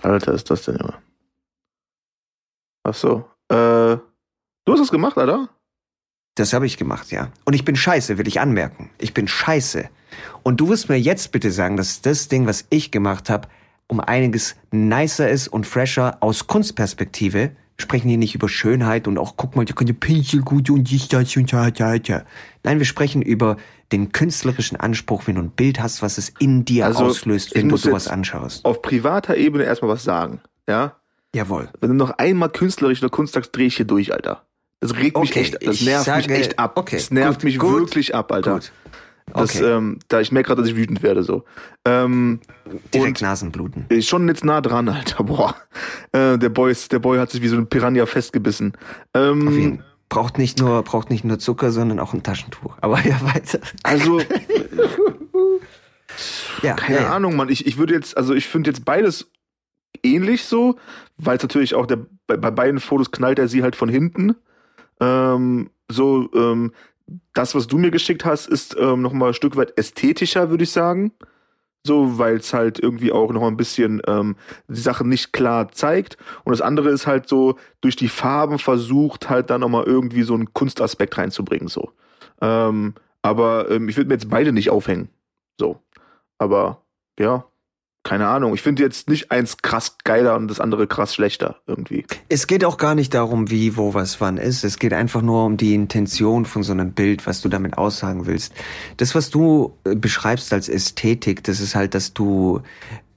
Alter, ist das denn immer? Ach so. Äh, du hast das gemacht, Alter? Das habe ich gemacht, ja. Und ich bin scheiße, will ich anmerken. Ich bin scheiße. Und du wirst mir jetzt bitte sagen, dass das Ding, was ich gemacht habe, um einiges nicer ist und fresher aus Kunstperspektive. Sprechen hier nicht über Schönheit und auch, guck mal, der kann die Pinsel gut und dies, das und ja, ja, ja. Nein, wir sprechen über den künstlerischen Anspruch, wenn du ein Bild hast, was es in dir Also, auslöst, ich wenn du sowas anschaust. Auf privater Ebene erstmal was sagen, ja? Jawohl. Wenn du noch einmal künstlerisch oder Kunst sagst, dreh ich hier durch, Alter. Das regt mich Okay, echt, das nervt mich sage- echt ab. okay, das nervt gut, mich gut, wirklich ab, Alter. Gut. Das, Okay. ähm, da ich merke gerade, dass ich wütend werde, so. Ähm, Direkt Nasenbluten. Ist schon jetzt nah dran, Alter. Boah. Äh, der, Boy ist, der Boy hat sich wie so ein Piranha festgebissen. Ähm, Auf jeden. Braucht nicht nur, braucht nicht nur Zucker, sondern auch ein Taschentuch. Aber ja, weiter. also, Ja, keine ja, ja. Ahnung, Mann. Ich, ich würde jetzt, also ich finde jetzt beides ähnlich so, weil es natürlich auch der, bei, bei beiden Fotos knallt er sie halt von hinten. Ähm, so, ähm, das, was du mir geschickt hast, ist ähm, nochmal ein Stück weit ästhetischer, würde ich sagen. so, weil es halt irgendwie auch noch ein bisschen ähm, die Sachen nicht klar zeigt. Und das andere ist halt so, durch die Farben versucht halt dann nochmal irgendwie so einen Kunstaspekt reinzubringen, so. Ähm, aber ähm, ich würde mir jetzt beide nicht aufhängen. So. Aber ja, keine Ahnung. Ich finde jetzt nicht eins krass geiler und das andere krass schlechter irgendwie. Es geht auch gar nicht darum, wie, wo, was, wann ist. Es geht einfach nur um die Intention von so einem Bild, was du damit aussagen willst. Das, was du äh, beschreibst als Ästhetik, das ist halt, dass du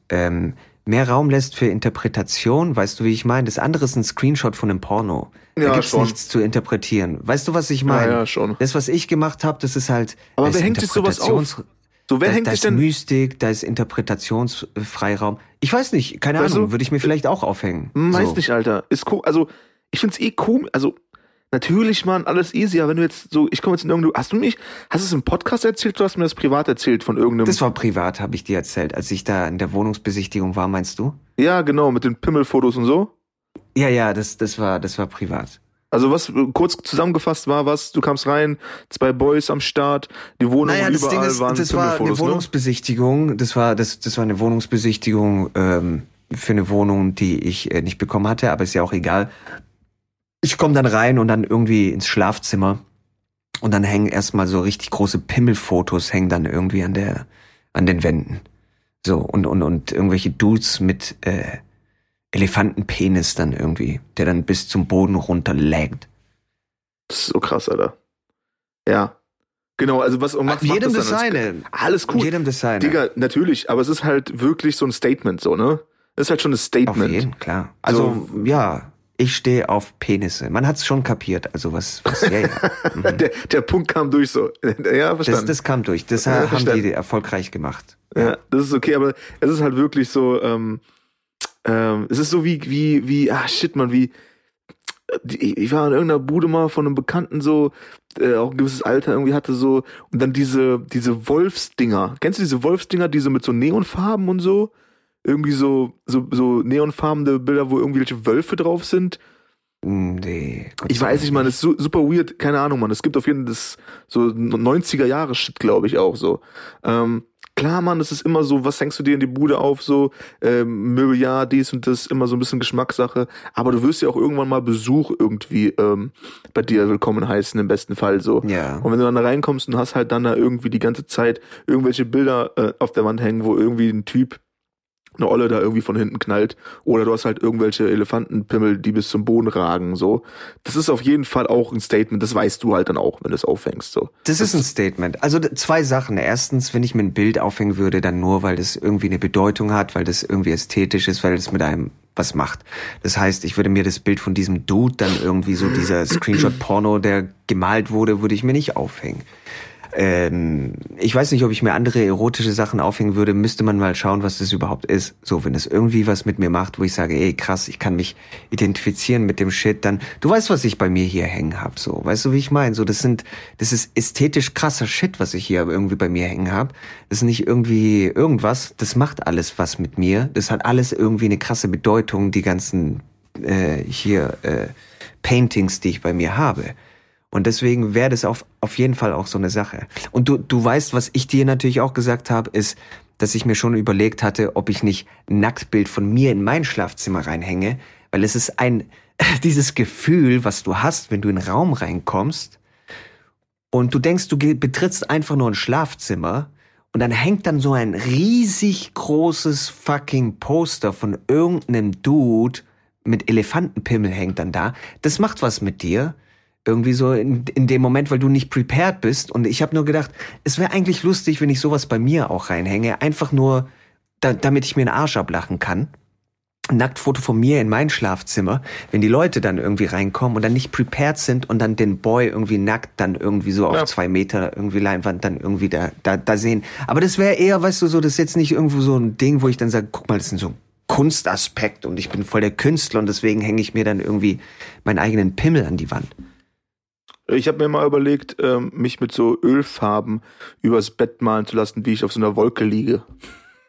ähm, mehr Raum lässt für Interpretation. Weißt du, wie ich meine? Das andere ist ein Screenshot von einem Porno. Da Ja, gibt's schon. nichts zu interpretieren. Weißt du, was ich meine? Ja, ja, schon. Das, was ich gemacht habe, das ist halt. Aber da wer hängt sich sowas auf? So, wer da, hängt da sich ist denn? Mystik, da ist Interpretationsfreiraum. Ich weiß nicht, keine Weißt Ahnung, du- würde ich mir vielleicht auch aufhängen. Hm, Weiß So. nicht, Alter. Ist ko also, ich find's eh komisch. Also, natürlich, Mann, alles easy, aber wenn du jetzt so, ich komme jetzt in irgendeine. Hast du mich, hast du es im Podcast erzählt oder hast du mir das privat erzählt von irgendeinem. Das war privat, habe ich dir erzählt, als ich da in der Wohnungsbesichtigung war, meinst du? ja, genau, mit den Pimmelfotos und so. Ja, ja, das, das war, das war privat. Also was äh, kurz zusammengefasst war, was, du kamst rein, zwei Boys am Start, die Wohnung Naja, das Ding überall ist, waren das war eine ne? Wohnungsbesichtigung. Das war, das, das war eine Wohnungsbesichtigung ähm, für eine Wohnung, die ich äh, nicht bekommen hatte, aber ist ja auch egal. Ich komme dann rein und dann irgendwie ins Schlafzimmer und dann hängen erstmal so richtig große Pimmelfotos hängen dann irgendwie an der, an den Wänden. So, und, und, und irgendwelche Dudes mit äh, Elefantenpenis dann irgendwie, der dann bis zum Boden runterlägt. Das ist so krass, Alter. Ja. Genau, also was, und macht jedem das das seine. Alles cool. Jedem das seine. Digga, natürlich, aber es ist halt wirklich so ein Statement, so, ne? Es ist halt schon ein Auf Statement. jeden, klar. Also, ja, ich stehe auf Penisse. Man hat's schon kapiert. Also was, was, ja, ja. Mhm. Der, der Punkt kam durch so. ja, Das, verstanden. das kam durch. Das Ja, haben verstanden. die erfolgreich gemacht. Ja, das ist okay, aber es ist halt wirklich so, ähm, ähm, es ist so wie, wie, wie, ah shit, man, wie, die- ich war in irgendeiner Bude mal von einem Bekannten so, äh, auch ein gewisses Alter irgendwie hatte so, und dann diese, diese Wolfsdinger. Kennst du diese Wolfsdinger, diese mit so Neonfarben und so? Irgendwie so, so, so neonfarbene Bilder, wo irgendwelche Wölfe drauf sind. Nee. Gott Ich weiß nicht, man, das ist su- super weird, keine Ahnung, man. Es gibt auf jeden Fall das so 90er Jahre Shit, glaube ich auch so. Ähm, klar, Mann, das ist immer so, was hängst du dir in die Bude auf, so ähm, Müll, ja, dies und das, immer so ein bisschen Geschmackssache. Aber du wirst ja auch irgendwann mal Besuch irgendwie ähm, bei dir willkommen heißen, im besten Fall so. Ja. Und wenn du dann da reinkommst und hast halt dann da irgendwie die ganze Zeit irgendwelche Bilder äh, auf der Wand hängen, wo irgendwie ein Typ eine Olle da irgendwie von hinten knallt oder du hast halt irgendwelche Elefantenpimmel, die bis zum Boden ragen, so. Das ist auf jeden Fall auch ein Statement, das weißt du halt dann auch, wenn du es aufhängst, so. Das ist ein Statement. Also zwei Sachen. Erstens, wenn ich mir ein Bild aufhängen würde, dann nur, weil das irgendwie eine Bedeutung hat, weil das irgendwie ästhetisch ist, weil das mit einem was macht. Das heißt, ich würde mir das Bild von diesem Dude dann irgendwie so dieser Screenshot-Porno, der gemalt wurde, würde ich mir nicht aufhängen. Ähm, ich weiß nicht, ob ich mir andere erotische Sachen aufhängen würde, müsste man mal schauen, was das überhaupt ist. So, wenn es irgendwie was mit mir macht, wo ich sage, ey, krass, ich kann mich identifizieren mit dem Shit, dann, du weißt, was ich bei mir hier hängen hab, so, weißt du, wie ich meine? So, das sind, das ist ästhetisch krasser Shit, was ich hier irgendwie bei mir hängen hab. Das ist nicht irgendwie irgendwas, das macht alles was mit mir. Das hat alles irgendwie eine krasse Bedeutung, die ganzen äh, hier äh, Paintings, die ich bei mir habe. Und deswegen wäre das auf, auf jeden Fall auch so eine Sache. Und du, du weißt, was ich dir natürlich auch gesagt habe, ist, dass ich mir schon überlegt hatte, ob ich nicht ein Nacktbild von mir in mein Schlafzimmer reinhänge, weil es ist ein, dieses Gefühl, was du hast, wenn du in einen Raum reinkommst und du denkst, du betrittst einfach nur ein Schlafzimmer und dann hängt dann so ein riesig großes fucking Poster von irgendeinem Dude mit Elefantenpimmel hängt dann da. Das macht was mit dir. Irgendwie so in, in dem Moment, weil du nicht prepared bist. Und ich habe nur gedacht, es wäre eigentlich lustig, wenn ich sowas bei mir auch reinhänge. Einfach nur, da, damit ich mir den Arsch ablachen kann. Ein Nacktfoto von mir in mein Schlafzimmer, wenn die Leute dann irgendwie reinkommen und dann nicht prepared sind und dann den Boy irgendwie nackt dann irgendwie so auf Ja. zwei Meter irgendwie Leinwand dann irgendwie da, da, da sehen. Aber das wäre eher, weißt du, so, das ist jetzt nicht irgendwo so ein Ding, wo ich dann sage, guck mal, das ist so ein Kunstaspekt und ich bin voll der Künstler und deswegen hänge ich mir dann irgendwie meinen eigenen Pimmel an die Wand. Ich habe mir mal überlegt, ähm, mich mit so Ölfarben übers Bett malen zu lassen, wie ich auf so einer Wolke liege.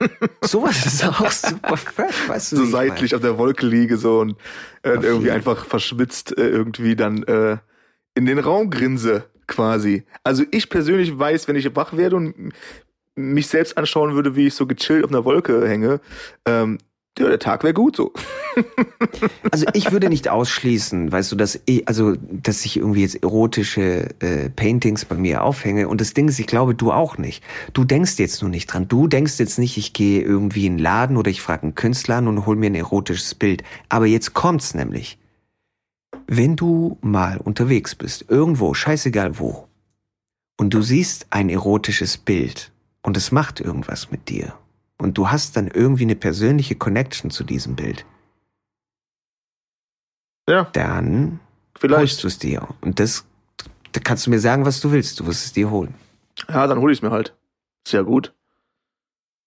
Sowas ist auch super fresh, weißt du? So seitlich auf der Wolke liege so und äh, irgendwie einfach verschwitzt äh, irgendwie dann äh, in den Raum grinse quasi. Also ich persönlich weiß, wenn ich wach werde und mich selbst anschauen würde, wie ich so gechillt auf einer Wolke hänge, ähm, ja, der Tag wäre gut so. Also ich würde nicht ausschließen, weißt du, dass ich, also dass ich irgendwie jetzt erotische äh, Paintings bei mir aufhänge. Und das Ding ist, ich glaube, du auch nicht. Du denkst jetzt nur nicht dran. Du denkst jetzt nicht, ich gehe irgendwie in einen Laden oder ich frage einen Künstler an und hol mir ein erotisches Bild. Aber jetzt kommt's nämlich. Wenn du mal unterwegs bist, irgendwo, scheißegal wo, und du siehst ein erotisches Bild und es macht irgendwas mit dir und du hast dann irgendwie eine persönliche Connection zu diesem Bild, Ja, dann vielleicht. holst du es dir. Und das, da kannst du mir sagen, was du willst. Du wirst es dir holen. Ja, dann hole ich es mir halt. Ist ja gut.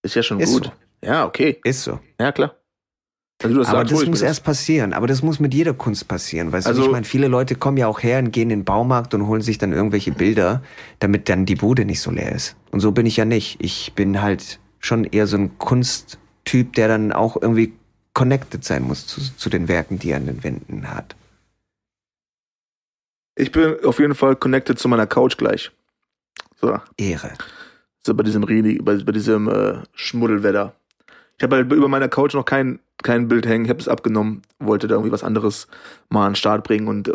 Ist ja schon Ist gut. so. Ja, okay. Ist so. Ja, klar. Also du das Aber sagst, das muss erst passieren. Aber das muss mit jeder Kunst passieren. Weißt Also- du, ich meine, viele Leute kommen ja auch her und gehen in den Baumarkt und holen sich dann irgendwelche Bilder, damit dann die Bude nicht so leer ist. Und so bin ich ja nicht. Ich bin halt schon eher so ein Kunsttyp, der dann auch irgendwie connected sein muss zu, zu den Werken, die er an den Wänden hat. Ich bin auf jeden Fall connected zu meiner Couch gleich. So, Ehre. so bei diesem Redi, bei, bei diesem äh, Schmuddelwetter. Ich habe halt über meiner Couch noch kein, kein Bild hängen. Ich habe es abgenommen, wollte da irgendwie was anderes mal an den Start bringen und äh,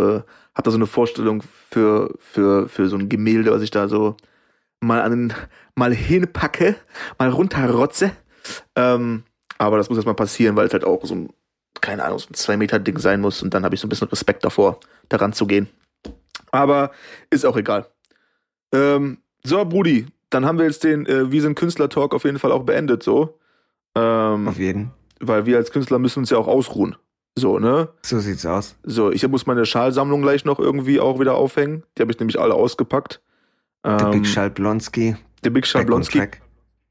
habe da so eine Vorstellung für, für, für so ein Gemälde, was ich da so mal an mal hinpacke, mal runterrotze. Ähm, aber das muss erstmal passieren, weil es halt auch so ein, keine Ahnung, so ein zwei Meter Ding sein muss und dann habe ich so ein bisschen Respekt davor, daran zu gehen. Aber ist auch egal. Ähm, so, Brudi, dann haben wir jetzt den äh, Wir sind Künstler-Talk auf jeden Fall auch beendet, so. Ähm, Auf jeden. weil wir als Künstler müssen uns ja auch ausruhen. So, ne? So sieht's aus. So, ich muss meine Schalsammlung gleich noch irgendwie auch wieder aufhängen. Die habe ich nämlich alle ausgepackt. Der Ähm, Big Schall Blonsky. der Big Back on Blonsky,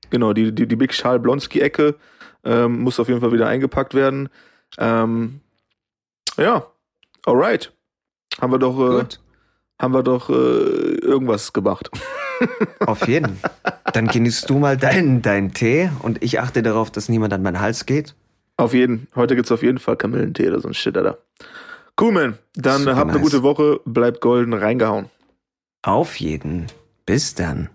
genau, die, die, die Big Schal Blonsky-Ecke ähm, muss auf jeden Fall wieder eingepackt werden. Ähm, ja, alright. Haben wir doch, äh, haben wir doch äh, irgendwas gemacht. Auf jeden. Dann genießt du mal deinen, deinen Tee und ich achte darauf, dass niemand an meinen Hals geht. Auf jeden. Heute gibt's auf jeden Fall Kamillentee oder so ein Shit, Alter. Cool, man. Dann Super habt eine nice. gute Woche. Bleibt golden reingehauen. Auf jeden. Bis dann.